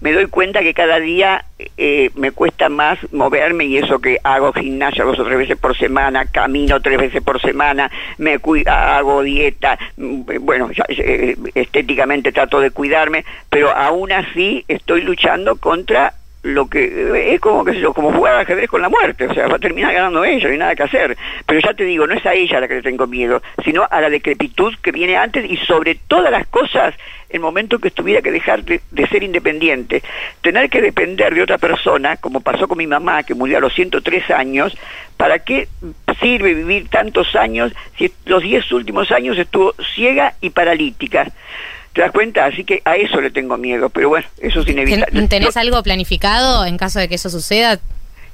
Me doy cuenta que cada día eh, me cuesta más moverme y eso que hago gimnasia dos o tres veces por semana, camino tres veces por semana, me hago dieta, mm, bueno, ya, eh, estéticamente trato de cuidarme, pero aún así estoy luchando contra lo que es como que como jugar al ajedrez con la muerte, o sea, va a terminar ganando ella, no hay nada que hacer. Pero ya te digo, no es a ella la que le tengo miedo, sino a la decrepitud que viene antes y sobre todas las cosas, el momento que tuviera que dejar de, de ser independiente, tener que depender de otra persona, como pasó con mi mamá, que murió a los 103 años, ¿para qué sirve vivir tantos años si los 10 últimos años estuvo ciega y paralítica? ¿Te das cuenta? Así que a eso le tengo miedo, pero bueno, eso es inevitable. ¿Ten- ¿Tenés algo planificado en caso de que eso suceda?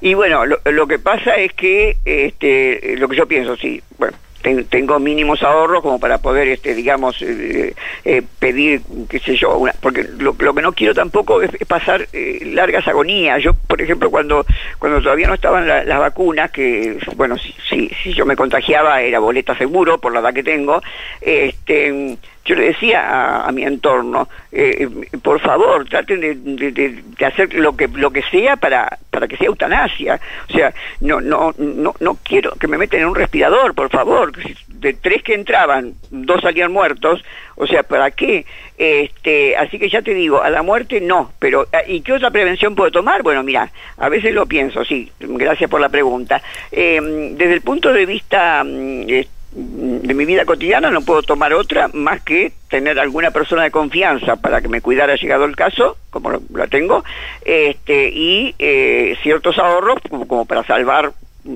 y bueno, lo, lo que pasa es que este, lo que yo pienso, sí, bueno, ten- tengo mínimos ahorros como para poder, este, digamos, eh, eh, pedir, qué sé yo, una- porque lo, lo que no quiero tampoco es, es pasar eh, largas agonías. Yo, por ejemplo, cuando cuando todavía no estaban la- las vacunas, que, bueno, si, si, si yo me contagiaba era boleta seguro por la edad que tengo, este yo le decía a, a mi entorno, eh, eh, por favor, traten de, hacer lo que lo que sea para para que sea eutanasia. O sea, no no no no quiero que me metan en un respirador, por favor. De tres que entraban, dos salían muertos. O sea, ¿para qué? Este, así que ya te digo, a la muerte no. Pero ah, ¿y qué otra prevención puedo tomar? Bueno, mira, a veces lo pienso, sí. Gracias por la pregunta. Eh, desde el punto de vista mm, eh, de mi vida cotidiana no puedo tomar otra más que tener alguna persona de confianza para que me cuidara llegado el caso, como lo- la tengo, este, y eh, ciertos ahorros como, como para salvar mm,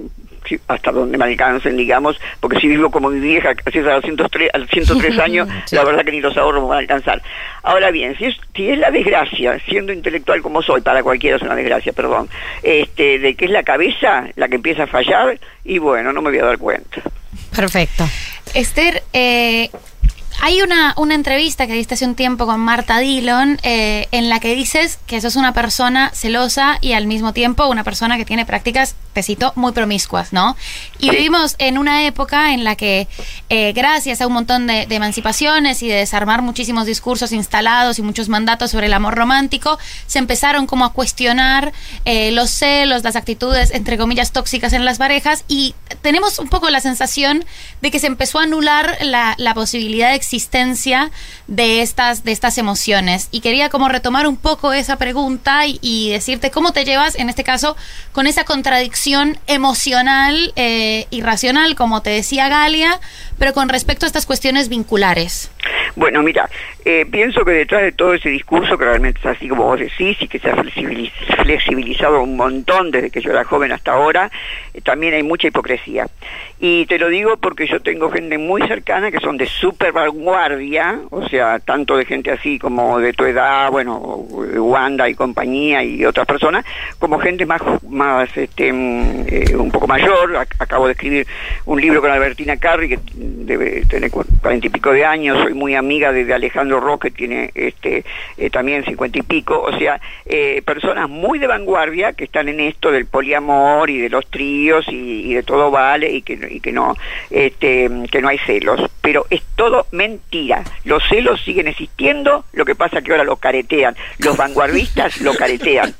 hasta donde me alcancen, digamos, porque si vivo como mi vieja, así es a los 103, a los 103 años, Sí. la verdad que ni los ahorros me van a alcanzar. Ahora bien, si es, si es la desgracia, siendo intelectual como soy, para cualquiera es una desgracia, perdón, este, de que es la cabeza la que empieza a fallar, y bueno, no me voy a dar cuenta. Perfecto. Esther, eh, hay una, una entrevista que diste hace un tiempo con Marta Dillon eh, en la que dices que sos una persona celosa y al mismo tiempo una persona que tiene prácticas, muy promiscuas, ¿no? Y vivimos en una época en la que, eh, gracias a un montón de, emancipaciones y de desarmar muchísimos discursos instalados y muchos mandatos sobre el amor romántico, se empezaron como a cuestionar eh, los celos, las actitudes, entre comillas, tóxicas en las parejas y tenemos un poco la sensación de que se empezó a anular la, la posibilidad de existencia de estas, de estas emociones. Y quería como retomar un poco esa pregunta y decirte cómo te llevas, en este caso, con esa contradicción emocional eh, y como te decía Galia, pero con respecto a estas cuestiones vinculares. Bueno, mira, eh, pienso que detrás de todo ese discurso, que realmente es así como vos decís, y que se ha flexibili- flexibilizado un montón desde que yo era joven hasta ahora, eh, también hay mucha hipocresía. Y te lo digo porque yo tengo gente muy cercana que son de super vanguardia, o sea, tanto de gente así como de tu edad, bueno, Wanda y compañía y otras personas, como gente más, más este, mm, eh, un poco mayor. Ac- Acabo de escribir un libro con Albertina Carri, que debe tener cu- cuarenta y pico de años, soy muy amiga de, de Alejandro Ross, que tiene este, eh, también cincuenta y pico, o sea, eh, personas muy de vanguardia que están en esto del poliamor y de los tríos y, y de todo vale y que, y que no este, que no hay celos, pero es todo mentira. Los celos siguen existiendo, lo que pasa que ahora lo caretean. Los vanguardistas lo caretean.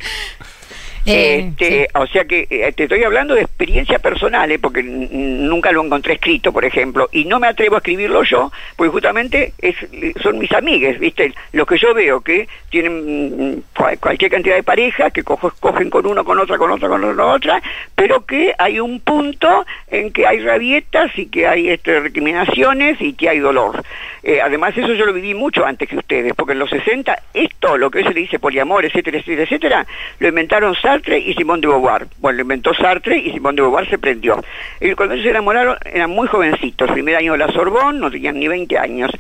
Este, O sea que eh, te estoy hablando de experiencia personal, eh, porque nunca lo encontré escrito, por ejemplo, y no me atrevo a escribirlo yo, porque justamente es, son mis amigues, ¿viste? Los que yo veo que tienen mm, cual- cualquier cantidad de parejas, que cojo- cogen con uno, con otra, con otra, con otra, con otra, pero que hay un punto en que hay rabietas y que hay este, recriminaciones y que hay dolor. Eh, además, eso yo lo viví mucho antes que ustedes, porque en los 60, esto, lo que hoy se le dice poliamor, etcétera, etcétera, etcétera, lo inventaron Sartre y Simón de Beauvoir. Bueno, lo inventó Sartre y Simón de Beauvoir se prendió. Y cuando ellos se enamoraron, eran muy jovencitos, primer año de la Sorbonne, no tenían ni 20 años.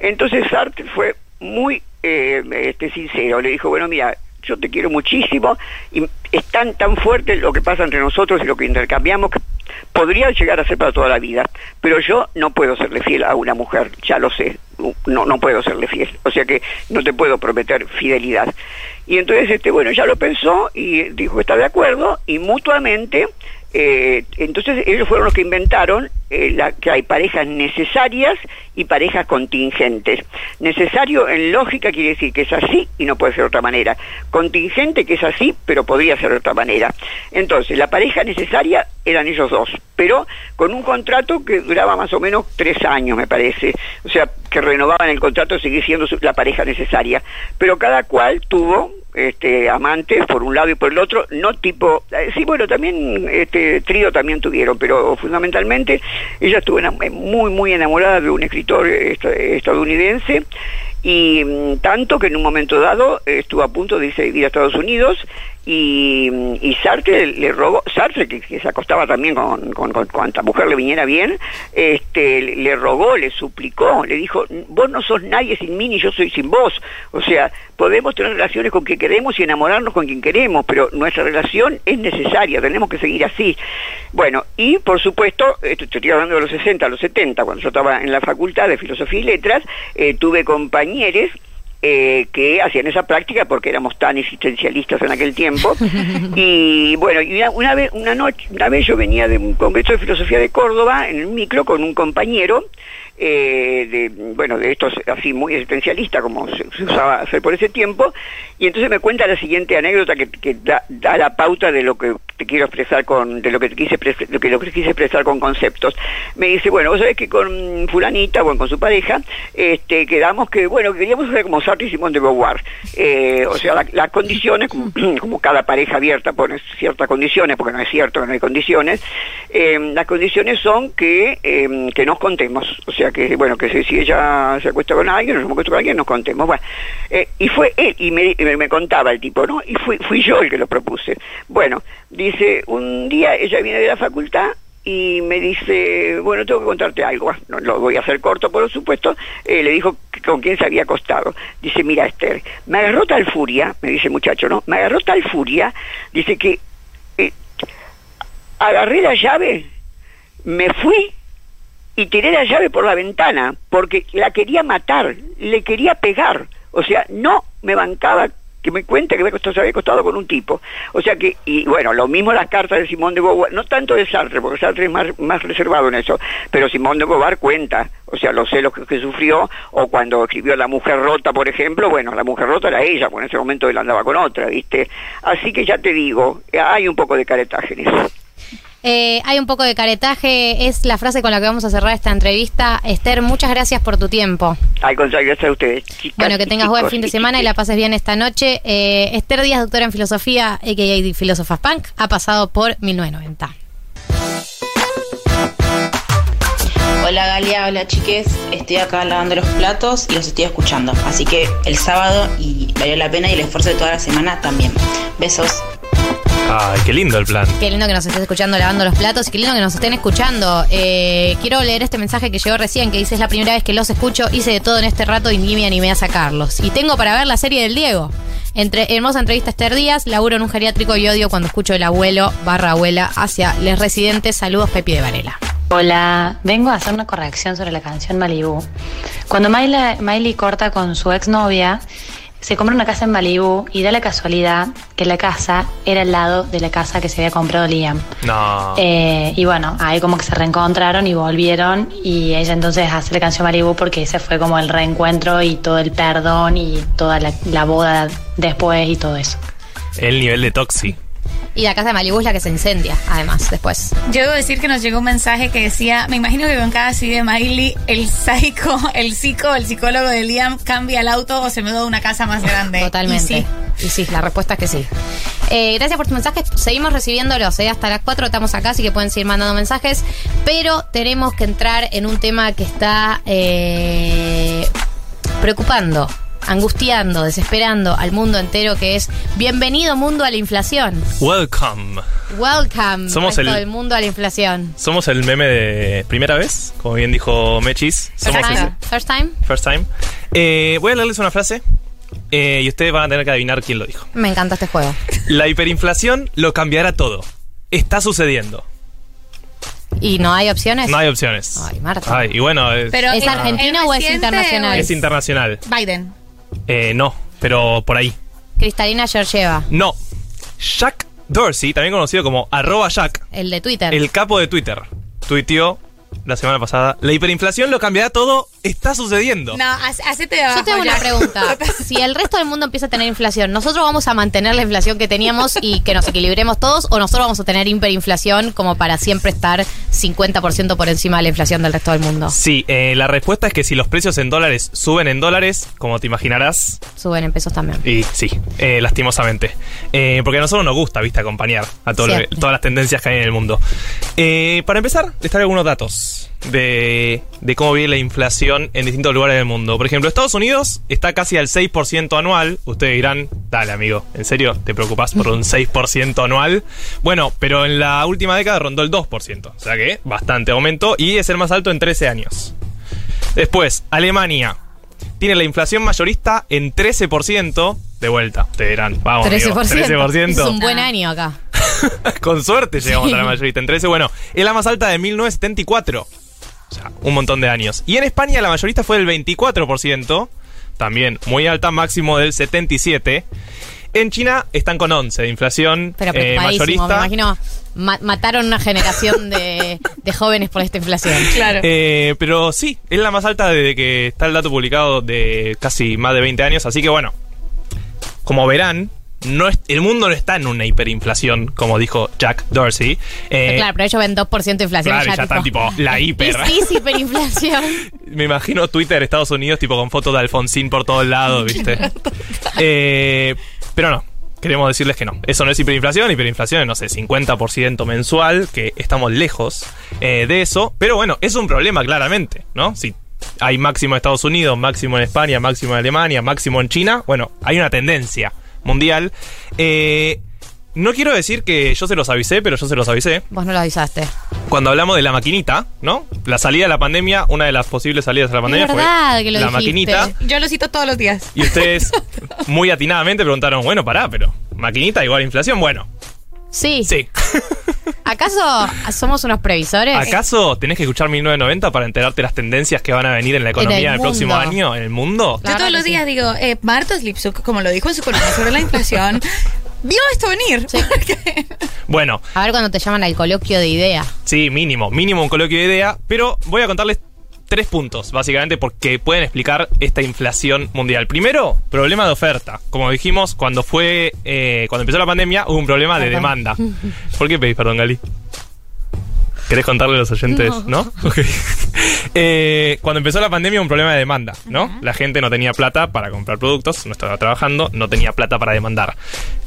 Entonces Sartre fue muy eh, este, sincero, le dijo, bueno, mira, yo te quiero muchísimo y es tan tan fuerte lo que pasa entre nosotros y lo que intercambiamos que podría llegar a ser para toda la vida, pero yo no puedo serle fiel a una mujer, ya lo sé, no no puedo serle fiel, o sea que no te puedo prometer fidelidad. Y entonces este bueno, ya lo pensó y dijo está de acuerdo y mutuamente eh, entonces ellos fueron los que inventaron eh, la, que hay parejas necesarias y parejas contingentes. Necesario en lógica quiere decir que es así y no puede ser de otra manera. Contingente que es así, pero podría ser de otra manera. Entonces, la pareja necesaria eran ellos dos, pero con un contrato que duraba más o menos tres años, me parece. O sea, que renovaban el contrato seguir siendo la pareja necesaria. Pero cada cual tuvo este amantes por un lado y por el otro, no tipo, eh, sí, bueno, también este trío también tuvieron, pero fundamentalmente ella estuvo enam- muy, muy enamorada de un escritor esta- estadounidense y mm, tanto que en un momento dado eh, estuvo a punto de irse a vivir a Estados Unidos y, Sartre le rogó, Sartre que, se acostaba también con, con, con mujer le viniera bien, este, le rogó, le suplicó, le dijo, vos no sos nadie sin mí ni yo soy sin vos, o sea, podemos tener relaciones con quien queremos y enamorarnos con quien queremos, pero nuestra relación es necesaria, tenemos que seguir así. Bueno, y por supuesto, esto estoy hablando de los 60 a los 70, cuando yo estaba en la facultad de Filosofía y Letras, eh, tuve compañeros eh, que hacían esa práctica porque éramos tan existencialistas en aquel tiempo. y bueno, y una, una vez, una noche, una vez yo venía de un congreso de filosofía de Córdoba en el micro con un compañero eh, de, bueno, de estos así muy existencialistas como se, usaba hacer por ese tiempo, y entonces me cuenta la siguiente anécdota que, da, da la pauta de lo que te quiero expresar con, de lo que te quise, lo que, lo que quise expresar con conceptos. Me dice, bueno, vos sabés que con fulanita, bueno, con su pareja, este, quedamos que, bueno, que queríamos ser como Sartre y Simón de Beauvoir. Eh, o sea, la- las condiciones, como, cada pareja abierta pone ciertas condiciones, porque no es cierto que no hay condiciones, eh, las condiciones son que, que nos contemos. O sea, que, bueno, que si, ella se acuesta con alguien, o yo me acuesto con alguien, nos contemos. Bueno, eh, y fue él, y me, me- contaba el tipo, ¿no? Y fui, fui yo el que lo propuse. Bueno, dice, un día ella viene de la facultad y me dice, bueno, tengo que contarte algo. No lo voy a hacer corto, por supuesto. Eh, le dijo que con quién se había acostado. Dice, mira, Esther, me agarró tal furia, me dice muchacho, ¿no? Me agarró tal furia, dice que eh, agarré la llave, me fui y tiré la llave por la ventana porque la quería matar, le quería pegar. O sea, no me bancaba que me cuente que me costó, se había acostado con un tipo. O sea que, y bueno, lo mismo las cartas de Simón de Beauvoir, no tanto de Sartre, porque Sartre es más, más reservado en eso, pero Simón de Beauvoir cuenta, o sea, los celos que, que sufrió, o cuando escribió La Mujer Rota, por ejemplo, bueno, La Mujer Rota era ella, porque en ese momento él andaba con otra, ¿viste? Así que ya te digo, hay un poco de caretaje. Eh, hay un poco de caretaje, es la frase con la que vamos a cerrar esta entrevista. Esther, muchas gracias por tu tiempo. Al contrario, gracias a ustedes. chicas Bueno, que tengas buen fin de semana y la pases bien esta noche. Eh, Esther Díaz, doctora en filosofía, a.k.a. Filósofas Punk, ha pasado por 1990. Hola Galia, hola chiques, estoy acá lavando los platos y los estoy escuchando. Así que el sábado y valió la pena y el esfuerzo de toda la semana también. Besos. Ay, qué lindo el plan. Qué lindo que nos estés escuchando lavando los platos y qué lindo que nos estén escuchando. Eh, quiero leer este mensaje que llegó recién que dice es la primera vez que los escucho, hice de todo en este rato y ni me animé a sacarlos. Y tengo para ver la serie del Diego. Entre hermosa entrevista a Esther Díaz, laburo en un geriátrico y odio cuando escucho el abuelo barra abuela hacia les residentes. Saludos Pepi de Varela. Hola, vengo a hacer una corrección sobre la canción Malibu. Cuando Miley, Miley corta con su exnovia, se compra una casa en Malibu y da la casualidad que la casa era al lado de la casa que se había comprado Liam. No. Eh, y bueno, ahí como que se reencontraron y volvieron y ella entonces hace la canción Malibu porque ese fue como el reencuentro y todo el perdón y toda la, la boda después y todo eso. El nivel de Toxi. Y la casa de Malibu es la que se incendia, además, después. Yo debo decir que nos llegó un mensaje que decía, me imagino que con cada CD de Miley, el psico, el psico, el psicólogo de Liam cambia el auto o se mudó a una casa más grande. Totalmente. Y sí. Y sí, la respuesta es que sí. Eh, gracias por tus mensajes. Seguimos recibiéndolos. eh, Hasta las 4 estamos acá, así que pueden seguir mandando mensajes. Pero tenemos que entrar en un tema que está eh, preocupando, angustiando, desesperando al mundo entero, que es bienvenido mundo a la inflación. Welcome. Welcome Somos el- del mundo a la inflación. Somos el meme de primera vez, como bien dijo Mechis. Somos First time. First time. ese- first time. Eh, voy a leerles una frase eh, y ustedes van a tener que adivinar quién lo dijo. Me encanta este juego. La hiperinflación lo cambiará todo. Está sucediendo. ¿Y no hay opciones? No hay opciones. Ay, Marta. Ay, y bueno, es, Pero ¿Es argentino o es internacional? es internacional. Biden. Eh, no, pero por ahí. Cristalina Georgieva, No. Jack Dorsey, también conocido como arroba Jack, el de Twitter. el capo de Twitter, tuiteó la semana pasada, la hiperinflación lo cambiará todo, está sucediendo. No, hace- hacete de abajo. Yo tengo una Jack. pregunta. Si el resto del mundo empieza a tener inflación, ¿nosotros vamos a mantener la inflación que teníamos y que nos equilibremos todos o nosotros vamos a tener hiperinflación como para siempre estar 50% por encima de la inflación del resto del mundo? Sí, eh, la respuesta es que si los precios en dólares suben en dólares, como te imaginarás, Suben en pesos también. y sí, eh, lastimosamente. Eh, porque a nosotros nos gusta, viste, acompañar a todo lo- todas las tendencias que hay en el mundo. Eh, para empezar, les traigo algunos datos de, de cómo viene la inflación en distintos lugares del mundo. Por ejemplo, Estados Unidos está casi al 6% anual. Ustedes dirán, dale amigo, ¿en serio te preocupas por un 6% anual? Bueno, pero en la última década rondó el 2%. O sea que bastante aumento y es el más alto en 13 años. Después, Alemania. Tiene la inflación mayorista en 13%. De vuelta, ustedes dirán, vamos, amigo, 13%. 13%. Es un buen año acá. Con suerte llegamos Sí. a la mayorista en 13. Bueno, es la más alta de 1974. O sea, un montón de años. Y en España la mayorista fue del 24%. También muy alta, máximo del 77%. En China están con 11 de inflación Pero eh, preocupadísimo, me mayorista. imagino. ma- mataron una generación de, de jóvenes por esta inflación. Claro. Eh, pero sí, es la más alta desde que está el dato publicado de casi más de 20 años. Así que bueno, como verán, no es- el mundo no está en una hiperinflación, como dijo Jack Dorsey. Eh, claro, pero ellos ven 2% de inflación. claro, y ya están tipo la hiper. Sí, es hiperinflación. Me imagino Twitter Estados Unidos tipo con fotos de Alfonsín por todos lados, ¿viste? Eh, pero no, queremos decirles que no. Eso no es hiperinflación, hiperinflación es, no sé, 50% mensual, que estamos lejos eh, de eso. Pero bueno, es un problema claramente, ¿no? Si hay máximo en Estados Unidos, máximo en España, máximo en Alemania, máximo en China, bueno, hay una tendencia mundial. Eh, no quiero decir que yo se los avisé, pero yo se los avisé. Vos no lo avisaste. Cuando hablamos de la maquinita, ¿no? La salida de la pandemia, una de las posibles salidas de la pandemia verdad fue que lo la dijiste. maquinita. Yo lo cito todos los días. Y ustedes muy atinadamente preguntaron, bueno, pará, pero maquinita igual a inflación, bueno. Sí. Sí. ¿Acaso somos unos previsores? ¿Acaso tenés que escuchar 1990 para enterarte las tendencias que van a venir en la economía el el, próximo año en el mundo? Yo todos los días digo, eh, Martos Lipsuk, como lo dijo en su columna sobre la inflación, vio esto venir. Bueno, A ver cuando te llaman al coloquio de idea. sí, mínimo, mínimo un coloquio de idea, pero voy a contarles tres puntos, básicamente, porque pueden explicar esta inflación mundial. Primero, problema de oferta. Como dijimos, cuando fue, eh, cuando empezó la pandemia, hubo un problema de demanda. ¿Por qué pedís perdón, Gali? ¿Querés contarle a los oyentes? No. ¿No? Ok. Eh, cuando empezó la pandemia, un problema de demanda, ¿no? La gente no tenía plata para comprar productos, no estaba trabajando, no tenía plata para demandar.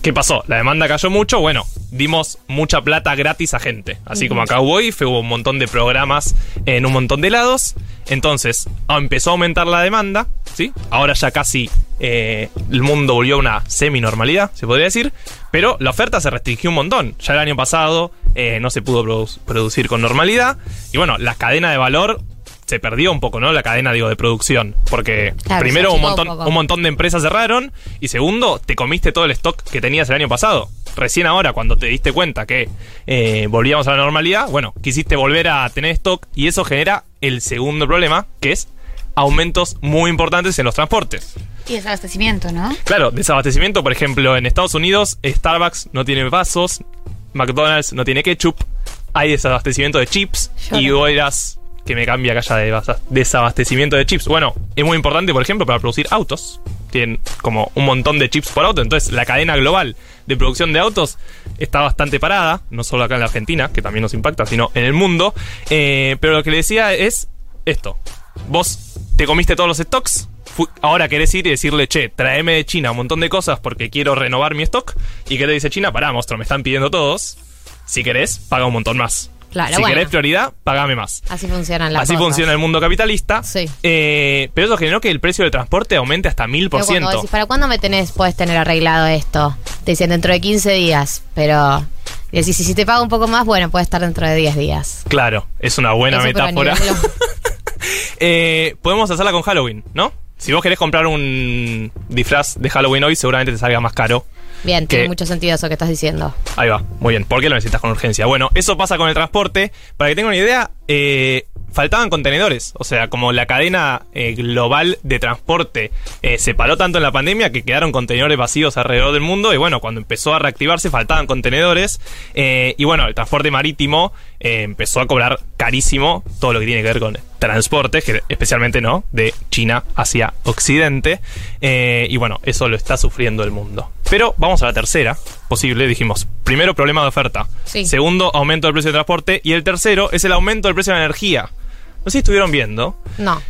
¿Qué pasó? La demanda cayó mucho, bueno, dimos mucha plata gratis a gente. Así como acá hubo IFE, hubo un montón de programas en un montón de lados. Entonces, empezó a aumentar la demanda, ¿sí? Ahora ya casi eh, el mundo volvió a una semi-normalidad, se podría decir. Pero la oferta se restringió un montón. Ya el año pasado eh, no se pudo produ- producir con normalidad. Y bueno, la cadena de valor se perdió un poco, ¿no? La cadena, digo, de producción. Porque Claro, primero un montón, un montón de empresas cerraron. Y segundo, te comiste todo el stock que tenías el año pasado. Recién ahora, cuando te diste cuenta que eh, volvíamos a la normalidad, bueno, quisiste volver a tener stock. Y eso genera el segundo problema, que es aumentos muy importantes en los transportes. Y desabastecimiento, ¿no? Claro, desabastecimiento, por ejemplo, en Estados Unidos, Starbucks no tiene vasos, McDonald's no tiene ketchup, hay desabastecimiento de chips Yo y no. que me cambia que haya de desabastecimiento de chips. Bueno, es muy importante, por ejemplo, para producir autos. Tienen como un montón de chips por auto, entonces la cadena global de producción de autos está bastante parada, no solo acá en la Argentina, que también nos impacta, sino en el mundo. Eh, pero lo que le decía es esto. Vos te comiste todos los stocks, ahora querés ir y decirle, che, tráeme de China un montón de cosas porque quiero renovar mi stock. ¿Y qué te dice China? Pará, monstruo, me están pidiendo todos. Si querés, paga un montón más. Claro, si bueno. querés prioridad, pagame más. Así funcionan las Así cosas. funciona el mundo capitalista. Sí. Eh, pero eso generó que el precio del transporte aumente hasta mil por ciento. ¿para cuándo me tenés, puedes tener arreglado esto? Te dicen dentro de 15 días, pero... Y decís, si te pago un poco más, bueno, puede estar dentro de 10 días. Claro, es una buena Eso, metáfora. Eh, podemos hacerla con Halloween, ¿no? Si vos querés comprar un disfraz de Halloween hoy, seguramente te salga más caro. Bien, Que- tiene mucho sentido eso que estás diciendo. Ahí va, muy bien. ¿Por qué lo necesitas con urgencia? Bueno, eso pasa con el transporte. Para que tengan una idea, eh, faltaban contenedores. O sea, como la cadena eh, global de transporte eh, se paró tanto en la pandemia que quedaron contenedores vacíos alrededor del mundo. Y bueno, cuando empezó a reactivarse, faltaban contenedores. Eh, y bueno, el transporte marítimo empezó a cobrar carísimo todo lo que tiene que ver con transporte, que especialmente no, de China hacia Occidente. Y bueno, eso lo está sufriendo el mundo. Pero vamos a la tercera posible. Dijimos, primero problema de oferta. Sí. Segundo, aumento del precio de transporte. Y el tercero es el aumento del precio de la energía. No sé si estuvieron viendo. No.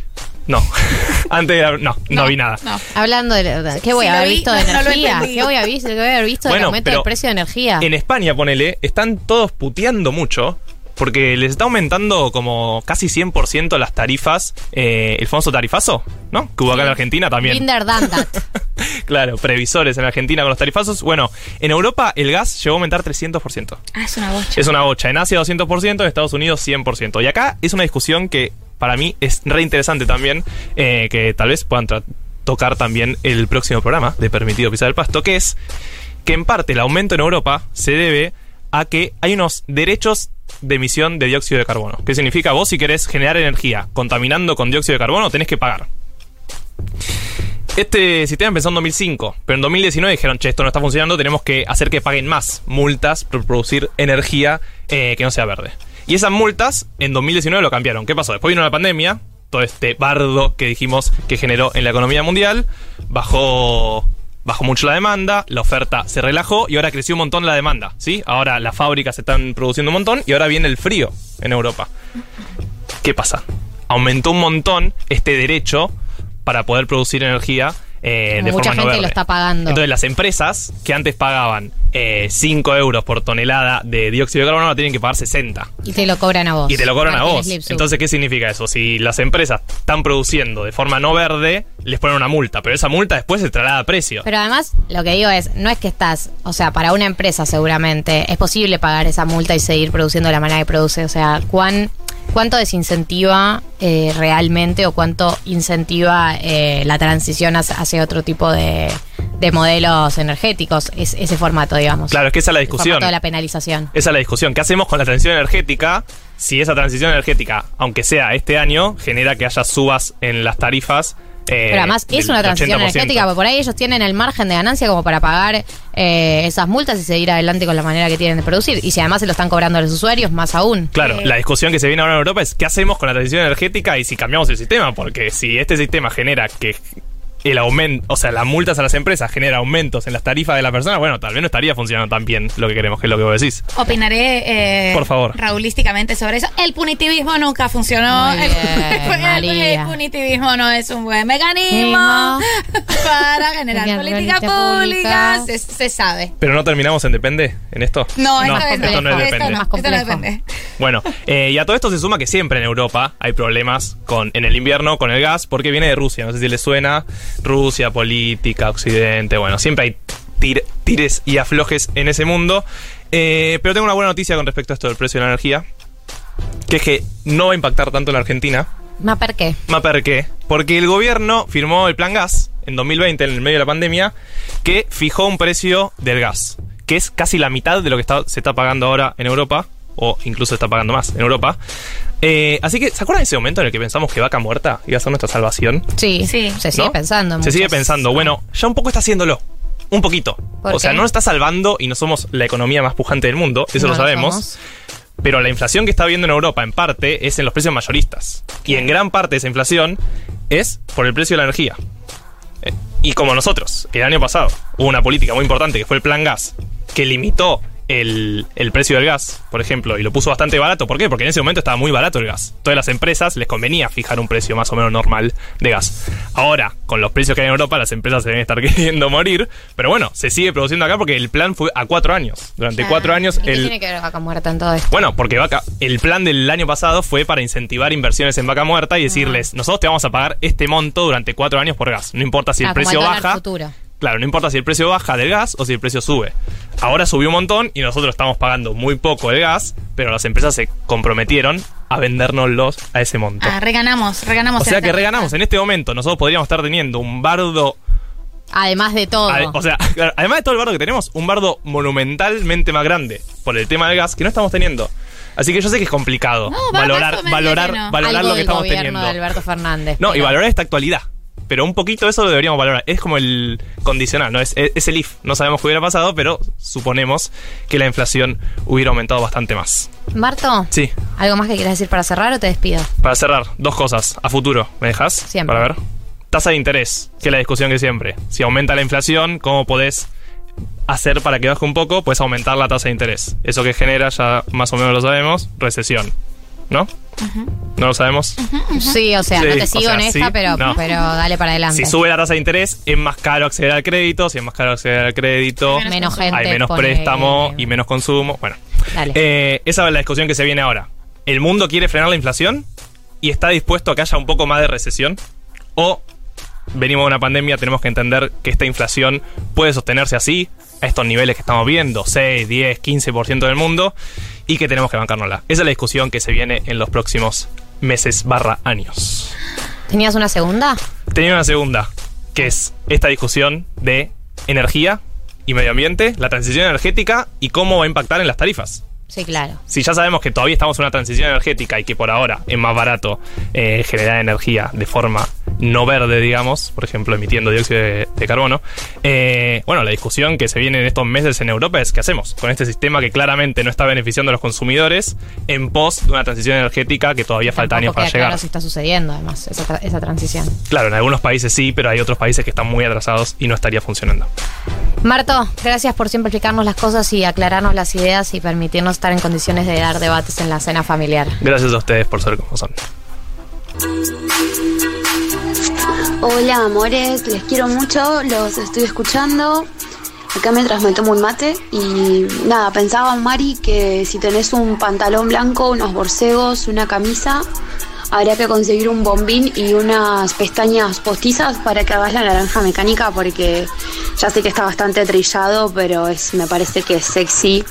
No. Antes era- no, no, vi nada. No. Hablando de... ¿Qué voy a haber vi, visto de energía? ¿Qué voy a, vis- qué voy a haber visto del Bueno, aumento pero del precio de energía? En España, ponele, están todos puteando mucho. Porque les está aumentando como casi 100% las tarifas, eh, el famoso tarifazo, ¿no? Que hubo acá en Argentina también. That. Claro, previsores en Argentina con los tarifazos. Bueno, en Europa el gas llegó a aumentar 300%. Ah, es una bocha. Es una bocha. En Asia 200%, en Estados Unidos 100%. Y acá es una discusión que para mí es re interesante también, eh, que tal vez puedan tocar también el próximo programa de Permitido Pisar el Pasto, que es que en parte el aumento en Europa se debe a que hay unos derechos de emisión de dióxido de carbono. ¿Qué significa? Vos si querés generar energía contaminando con dióxido de carbono, tenés que pagar. Este sistema empezó en 2005, pero en 2019 dijeron, che, esto no está funcionando, tenemos que hacer que paguen más multas por producir energía eh, que no sea verde. Y esas multas en 2019 lo cambiaron. ¿Qué pasó? Después vino la pandemia, todo este bardo que dijimos que generó en la economía mundial, bajó, bajó mucho la demanda, la oferta se relajó y ahora creció un montón la demanda, ¿sí? Ahora las fábricas están produciendo un montón y ahora viene el frío en Europa. ¿Qué pasa? Aumentó un montón este derecho para poder producir energía eh, de Mucha forma gente lo está pagando. Entonces las empresas que antes pagaban eh, 5 euros por tonelada de dióxido de carbono ahora tienen que pagar 60. Y te lo cobran a vos. Y te lo cobran a vos. Entonces, ¿qué significa eso? Si las empresas están produciendo de forma no verde, les ponen una multa, pero esa multa después se traslada a precio. Pero además, lo que digo es, no es que estás, o sea, para una empresa seguramente es posible pagar esa multa y seguir produciendo de la manera que produce. O sea, ¿cuán, ¿cuánto desincentiva eh, realmente o cuánto incentiva eh, la transición hacia, otro tipo de, de modelos energéticos? Es, ese formato, digamos. Claro, es que esa es la El discusión. formato de la penalización. Esa es la discusión. ¿Qué hacemos con la transición energética? Si esa transición energética, aunque sea este año, genera que haya subas en las tarifas. Eh, Pero además es una transición 80%. energética, porque por ahí ellos tienen el margen de ganancia como para pagar eh, esas multas y seguir adelante con la manera que tienen de producir. Y si además se lo están cobrando a los usuarios, más aún. Claro, la discusión que se viene ahora en Europa es qué hacemos con la transición energética y si cambiamos el sistema, porque si este sistema genera que el aumento, o sea, las multas a las empresas genera aumentos en las tarifas de la persona, bueno, tal vez no estaría funcionando tan bien lo que queremos, que es lo que vos decís. Opinaré eh, Por favor. raulísticamente sobre eso. El punitivismo nunca funcionó. Muy El- bien, el, María. punitivismo no es un buen mecanismo para generar Generar política política pública. Se, se sabe. Pero no terminamos en depende en esto. No, vez esto no es Esto depende. no, Más esto no depende. Bueno, eh, y a todo esto se suma que siempre en Europa hay problemas con en el invierno con el gas porque viene de Rusia. No sé si les suena. Rusia, política, Occidente. Bueno, siempre hay tir- tires y aflojes en ese mundo. Eh, pero tengo una buena noticia con respecto a esto del precio de la energía. Que es que no va a impactar tanto en la Argentina. ¿Ma per qué? ¿Ma per qué? Porque el gobierno firmó el plan gas en 2020, en el medio de la pandemia, que fijó un precio del gas, que es casi la mitad de lo que está- se está pagando ahora en Europa, o incluso está pagando más en Europa. Eh, así que, ¿se acuerdan de ese momento en el que pensamos que vaca muerta iba a ser nuestra salvación? Sí, Sí. se sigue ¿no? pensando. en Se sigue pensando. Bueno, ya un poco está haciéndolo. Un poquito. ¿Por O sea, qué? no nos está salvando y no somos la economía más pujante del mundo, eso No lo sabemos. somos. Pero la inflación que está habiendo en Europa, en parte, es en los precios mayoristas. Y en gran parte esa inflación es por el precio de la energía. Eh, Y como nosotros, el año pasado, hubo una política muy importante que fue el plan gas, que limitó el, el precio del gas, por ejemplo, y lo puso bastante barato. ¿Por qué? Porque en ese momento estaba muy barato el gas. Todas las empresas les convenía fijar un precio más o menos normal de gas. Ahora, con los precios que hay en Europa, las empresas se deben estar queriendo morir. Pero bueno, se sigue produciendo acá porque el plan fue a cuatro años. Durante cuatro años ¿Y qué el, tiene que ver vaca muerta en todo esto? bueno, porque vaca, el plan del año pasado fue para incentivar inversiones en vaca muerta y decirles, nosotros te vamos a pagar este monto durante cuatro años por gas. No importa si Ah, el como precio baja. futuro. Claro, no importa si el precio baja del gas o si el precio sube. Ahora subió un montón y nosotros estamos pagando muy poco el gas, pero las empresas se comprometieron a vendérnoslos a ese monto. Ah, reganamos, reganamos. o sea que reganamos. En este momento nosotros podríamos estar teniendo un bardo Además de todo. O sea, además de todo el bardo que tenemos, un bardo monumentalmente más grande por el tema del gas que no estamos teniendo. Así que yo sé que es complicado No, valorar, valorar, valorar Algo lo que del estamos teniendo. de Alberto Fernández. No, y valorar esta actualidad. Pero un poquito eso lo deberíamos valorar. Es como el condicional, ¿no? Es, es el if. No sabemos qué hubiera pasado, pero suponemos que la inflación hubiera aumentado bastante más. Marto, Sí, ¿algo más que quieras decir para cerrar o te despido? para cerrar, dos cosas. A futuro, ¿me dejas? Siempre. Para ver. Tasa de interés, que es la discusión que siempre. Si aumenta la inflación, ¿cómo podés hacer para que baje un poco? Puedes aumentar la tasa de interés. Eso que genera, ya más o menos lo sabemos, recesión. ¿No? ¿No lo sabemos? Sí, o sea, Sí, no te o sigo sea, en esta, sí, pero, no. pero dale para adelante. Si sube la tasa de interés, es más caro acceder al crédito. Si es más caro acceder al crédito, Menos Menos gente hay menos pone- préstamo y menos consumo. Bueno, Dale. eh, esa es la discusión que se viene ahora. ¿El mundo quiere frenar la inflación y está dispuesto a que haya un poco más de recesión? ¿O venimos de una pandemia, tenemos que entender que esta inflación puede sostenerse así, a estos niveles que estamos viendo, 6, 10, 15% del mundo, y que tenemos que bancárnosla? Esa es la discusión que se viene en los próximos meses barra años. ¿Tenías una segunda? Tenía una segunda, que es esta discusión de energía y medio ambiente, la transición energética y cómo va a impactar en las tarifas. Sí, claro. Si ya sabemos que todavía estamos en una transición energética y que por ahora es más barato eh, generar energía de forma no verde, digamos, por ejemplo, emitiendo dióxido de, de carbono, eh, bueno, la discusión que se viene en estos meses en Europa es qué hacemos con este sistema que claramente no está beneficiando a los consumidores en pos de una transición energética que todavía falta años para llegar. claro si está sucediendo, además, esa, tra- esa transición. Claro, en algunos países sí, pero hay otros países que están muy atrasados y no estaría funcionando. Marto, gracias por siempre explicarnos las cosas y aclararnos las ideas y permitirnos estar en condiciones de dar debates en la cena familiar. Gracias a ustedes por ser como son. Hola amores, les quiero mucho, los estoy escuchando acá mientras me tomo un mate y nada, pensaba Mari que si tenés un pantalón blanco, unos borcegos, una camisa, habría que conseguir un bombín y unas pestañas postizas para que hagas la naranja mecánica porque ya sé que está bastante trillado, pero es, me parece que es sexy,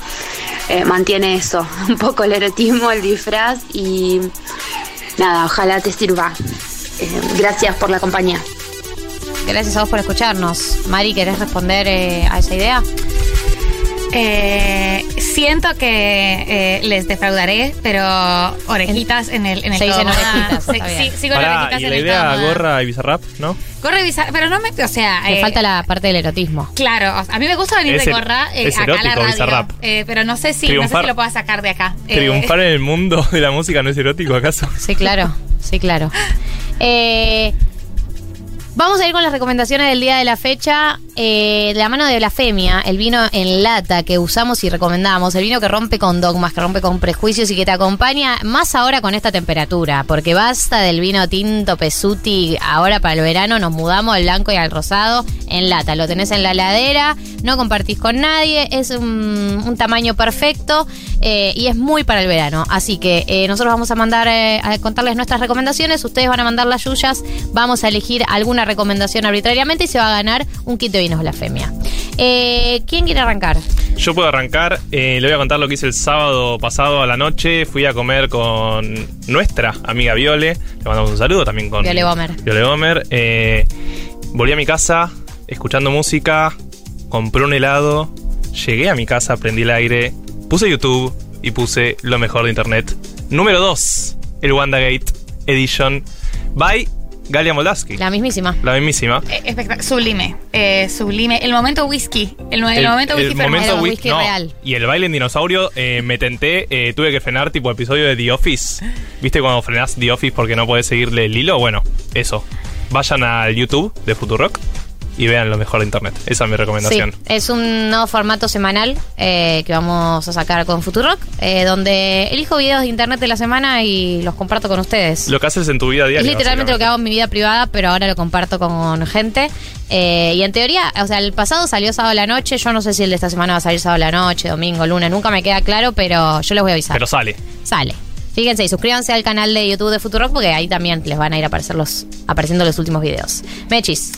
eh, mantiene eso, un poco el erotismo, el disfraz y nada, ojalá te sirva. Eh, gracias por la compañía. Gracias a vos por escucharnos. Mari, ¿querés responder eh, a esa idea? Eh, siento que eh, les defraudaré, pero orejitas en el, en el Se dicen orejitas, Sí, sigo Pará, orejitas y en la el idea todo. gorra y bizarrap, ¿no? Gorra y bizarra, pero no me, o sea, Le eh, falta la parte del erotismo. Claro, o sea, a mí me gusta venir Es de er- gorra eh, es acá a la erótico, radio, Bizarrap. eh, pero no sé si, no sé si lo puedo sacar de acá. Eh, ¿Triunfar en el mundo de la música no es erótico, acaso? Sí, claro. Sí, claro. Eh, vamos a ir con las recomendaciones del día de la fecha. Eh, de la mano de Blasfemia, el vino en lata que usamos y recomendamos, el vino que rompe con dogmas, que rompe con prejuicios y que te acompaña más ahora con esta temperatura, porque basta del vino tinto Pesuti, ahora para el verano nos mudamos al blanco y al rosado en lata, lo tenés en la ladera, no compartís con nadie, es un, tamaño perfecto eh, y es muy para el verano, así que eh, nosotros vamos a mandar a contarles nuestras recomendaciones, ustedes van a mandar las suyas, vamos a elegir alguna recomendación arbitrariamente y se va a ganar un kit de vinos blasfemia. Eh, ¿Quién quiere arrancar? Yo puedo arrancar, eh, le voy a contar lo que hice el sábado pasado a la noche. Fui a comer con nuestra amiga Viole. Le mandamos un saludo también con Viole Bomer. Viole Bomer. Eh, volví a mi casa escuchando música, compré un helado, llegué a mi casa, prendí el aire, puse YouTube y puse lo mejor de internet. Número 2, el WandaGate Edition by Galia Moldavsky. La mismísima. La mismísima. eh, sublime, eh, sublime. El momento whisky, el, el momento whisky fue momento whisky, no. Y el baile en dinosaurio, eh, me tenté, eh, tuve que frenar tipo episodio de The Office. ¿Viste cuando frenás The Office porque no podés seguirle el hilo? Bueno, eso. Vayan al YouTube de Futurock y vean lo mejor de internet. Esa es mi recomendación. Sí, es un nuevo formato semanal eh, que vamos a sacar con Futurock, eh, donde elijo videos de internet de la semana y los comparto con ustedes. Lo que haces en tu vida diaria. es literalmente lo que hago en mi vida privada, pero ahora lo comparto con gente. Eh, y en teoría, o sea, el pasado salió sábado a la noche. Yo no sé si el de esta semana va a salir sábado a la noche, domingo, lunes. Nunca me queda claro, pero yo les voy a avisar. Pero sale. Sale. Fíjense y suscríbanse al canal de YouTube de Futurock porque ahí también les van a ir a aparecer los, apareciendo los últimos videos. Mechis.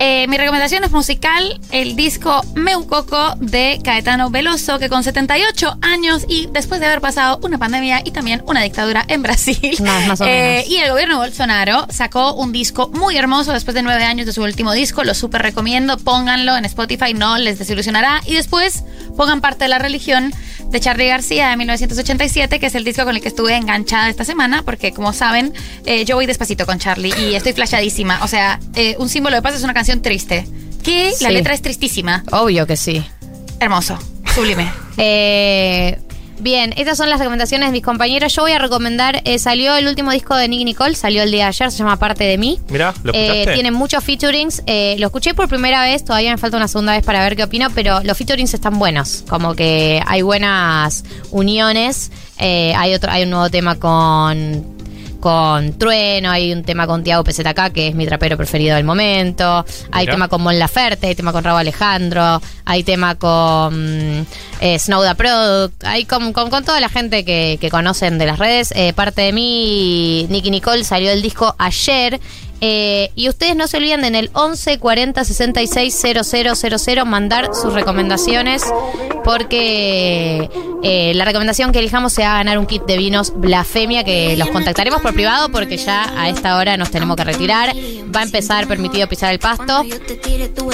Eh, mi recomendación es musical, el disco Meucoco de Caetano Veloso, que con 78 años y después de haber pasado una pandemia y también una dictadura en Brasil, Más- más o eh, menos. y el gobierno de Bolsonaro sacó un disco muy hermoso después de nueve años de su último disco, lo súper recomiendo, pónganlo en Spotify, no les desilusionará, y después pongan parte de la religión de Charlie García de 1987, que es el disco con el que estuve enganchada esta semana, porque como saben, eh, yo voy despacito con Charlie y estoy flashadísima. O sea, eh, un símbolo de paz es una canción triste. Que la letra es tristísima. Obvio que sí. Hermoso, sublime. Eh, bien, estas son las recomendaciones de mis compañeros. Yo voy a recomendar, eh, salió el último disco de Nicky Nicole, salió el día de ayer, se llama Parte de mí. Mirá, ¿lo Eh, escuchaste? tiene muchos featurings. eh, lo escuché por primera vez, todavía me falta una segunda vez para ver qué opino, pero los featurings están buenos. Como que hay buenas uniones. eh, hay otro, hay un nuevo tema con con Trueno, hay un tema con Tiago PZK, que es mi trapero preferido del momento, hay Mira. tema con Mon Laferte, hay tema con Raúl Alejandro, hay tema con eh, Snowda Product, hay con, con, con toda la gente que, que conocen de las redes. Eh, parte de mí, Nicky Nicole salió el disco ayer. Eh, y ustedes no se olviden de en el 11 40 66 000 mandar sus recomendaciones porque eh, la recomendación que elijamos se va a ganar un kit de vinos Blasfemia que los contactaremos por privado porque ya a esta hora nos tenemos que retirar. Va a empezar permitido pisar el pasto.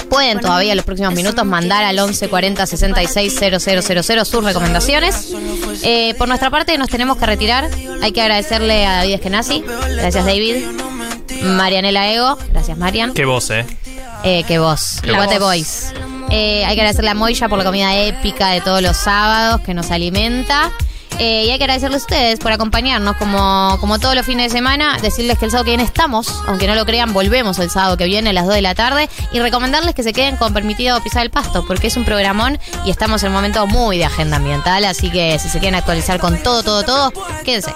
Pueden todavía en los próximos minutos mandar al 11 40 66 000 sus recomendaciones. Eh, por nuestra parte nos tenemos que retirar. Hay que agradecerle a David Eskenazi. Gracias David. Marianela Ego. Gracias Marian. Qué voz, ¿eh? Eh, que vos, Qué the voz. Boys. Eh, hay que agradecerle a Moya por la comida épica de todos los sábados que nos alimenta. Eh, y hay que agradecerles a ustedes por acompañarnos como, como todos los fines de semana. Decirles que el sábado que viene estamos, aunque no lo crean, volvemos el sábado que viene a las 2 de la tarde. Y recomendarles que se queden con permitido pisar el pasto, porque es un programón y estamos en un momento muy de agenda ambiental. Así que si se quieren actualizar con todo, todo, todo, quédense.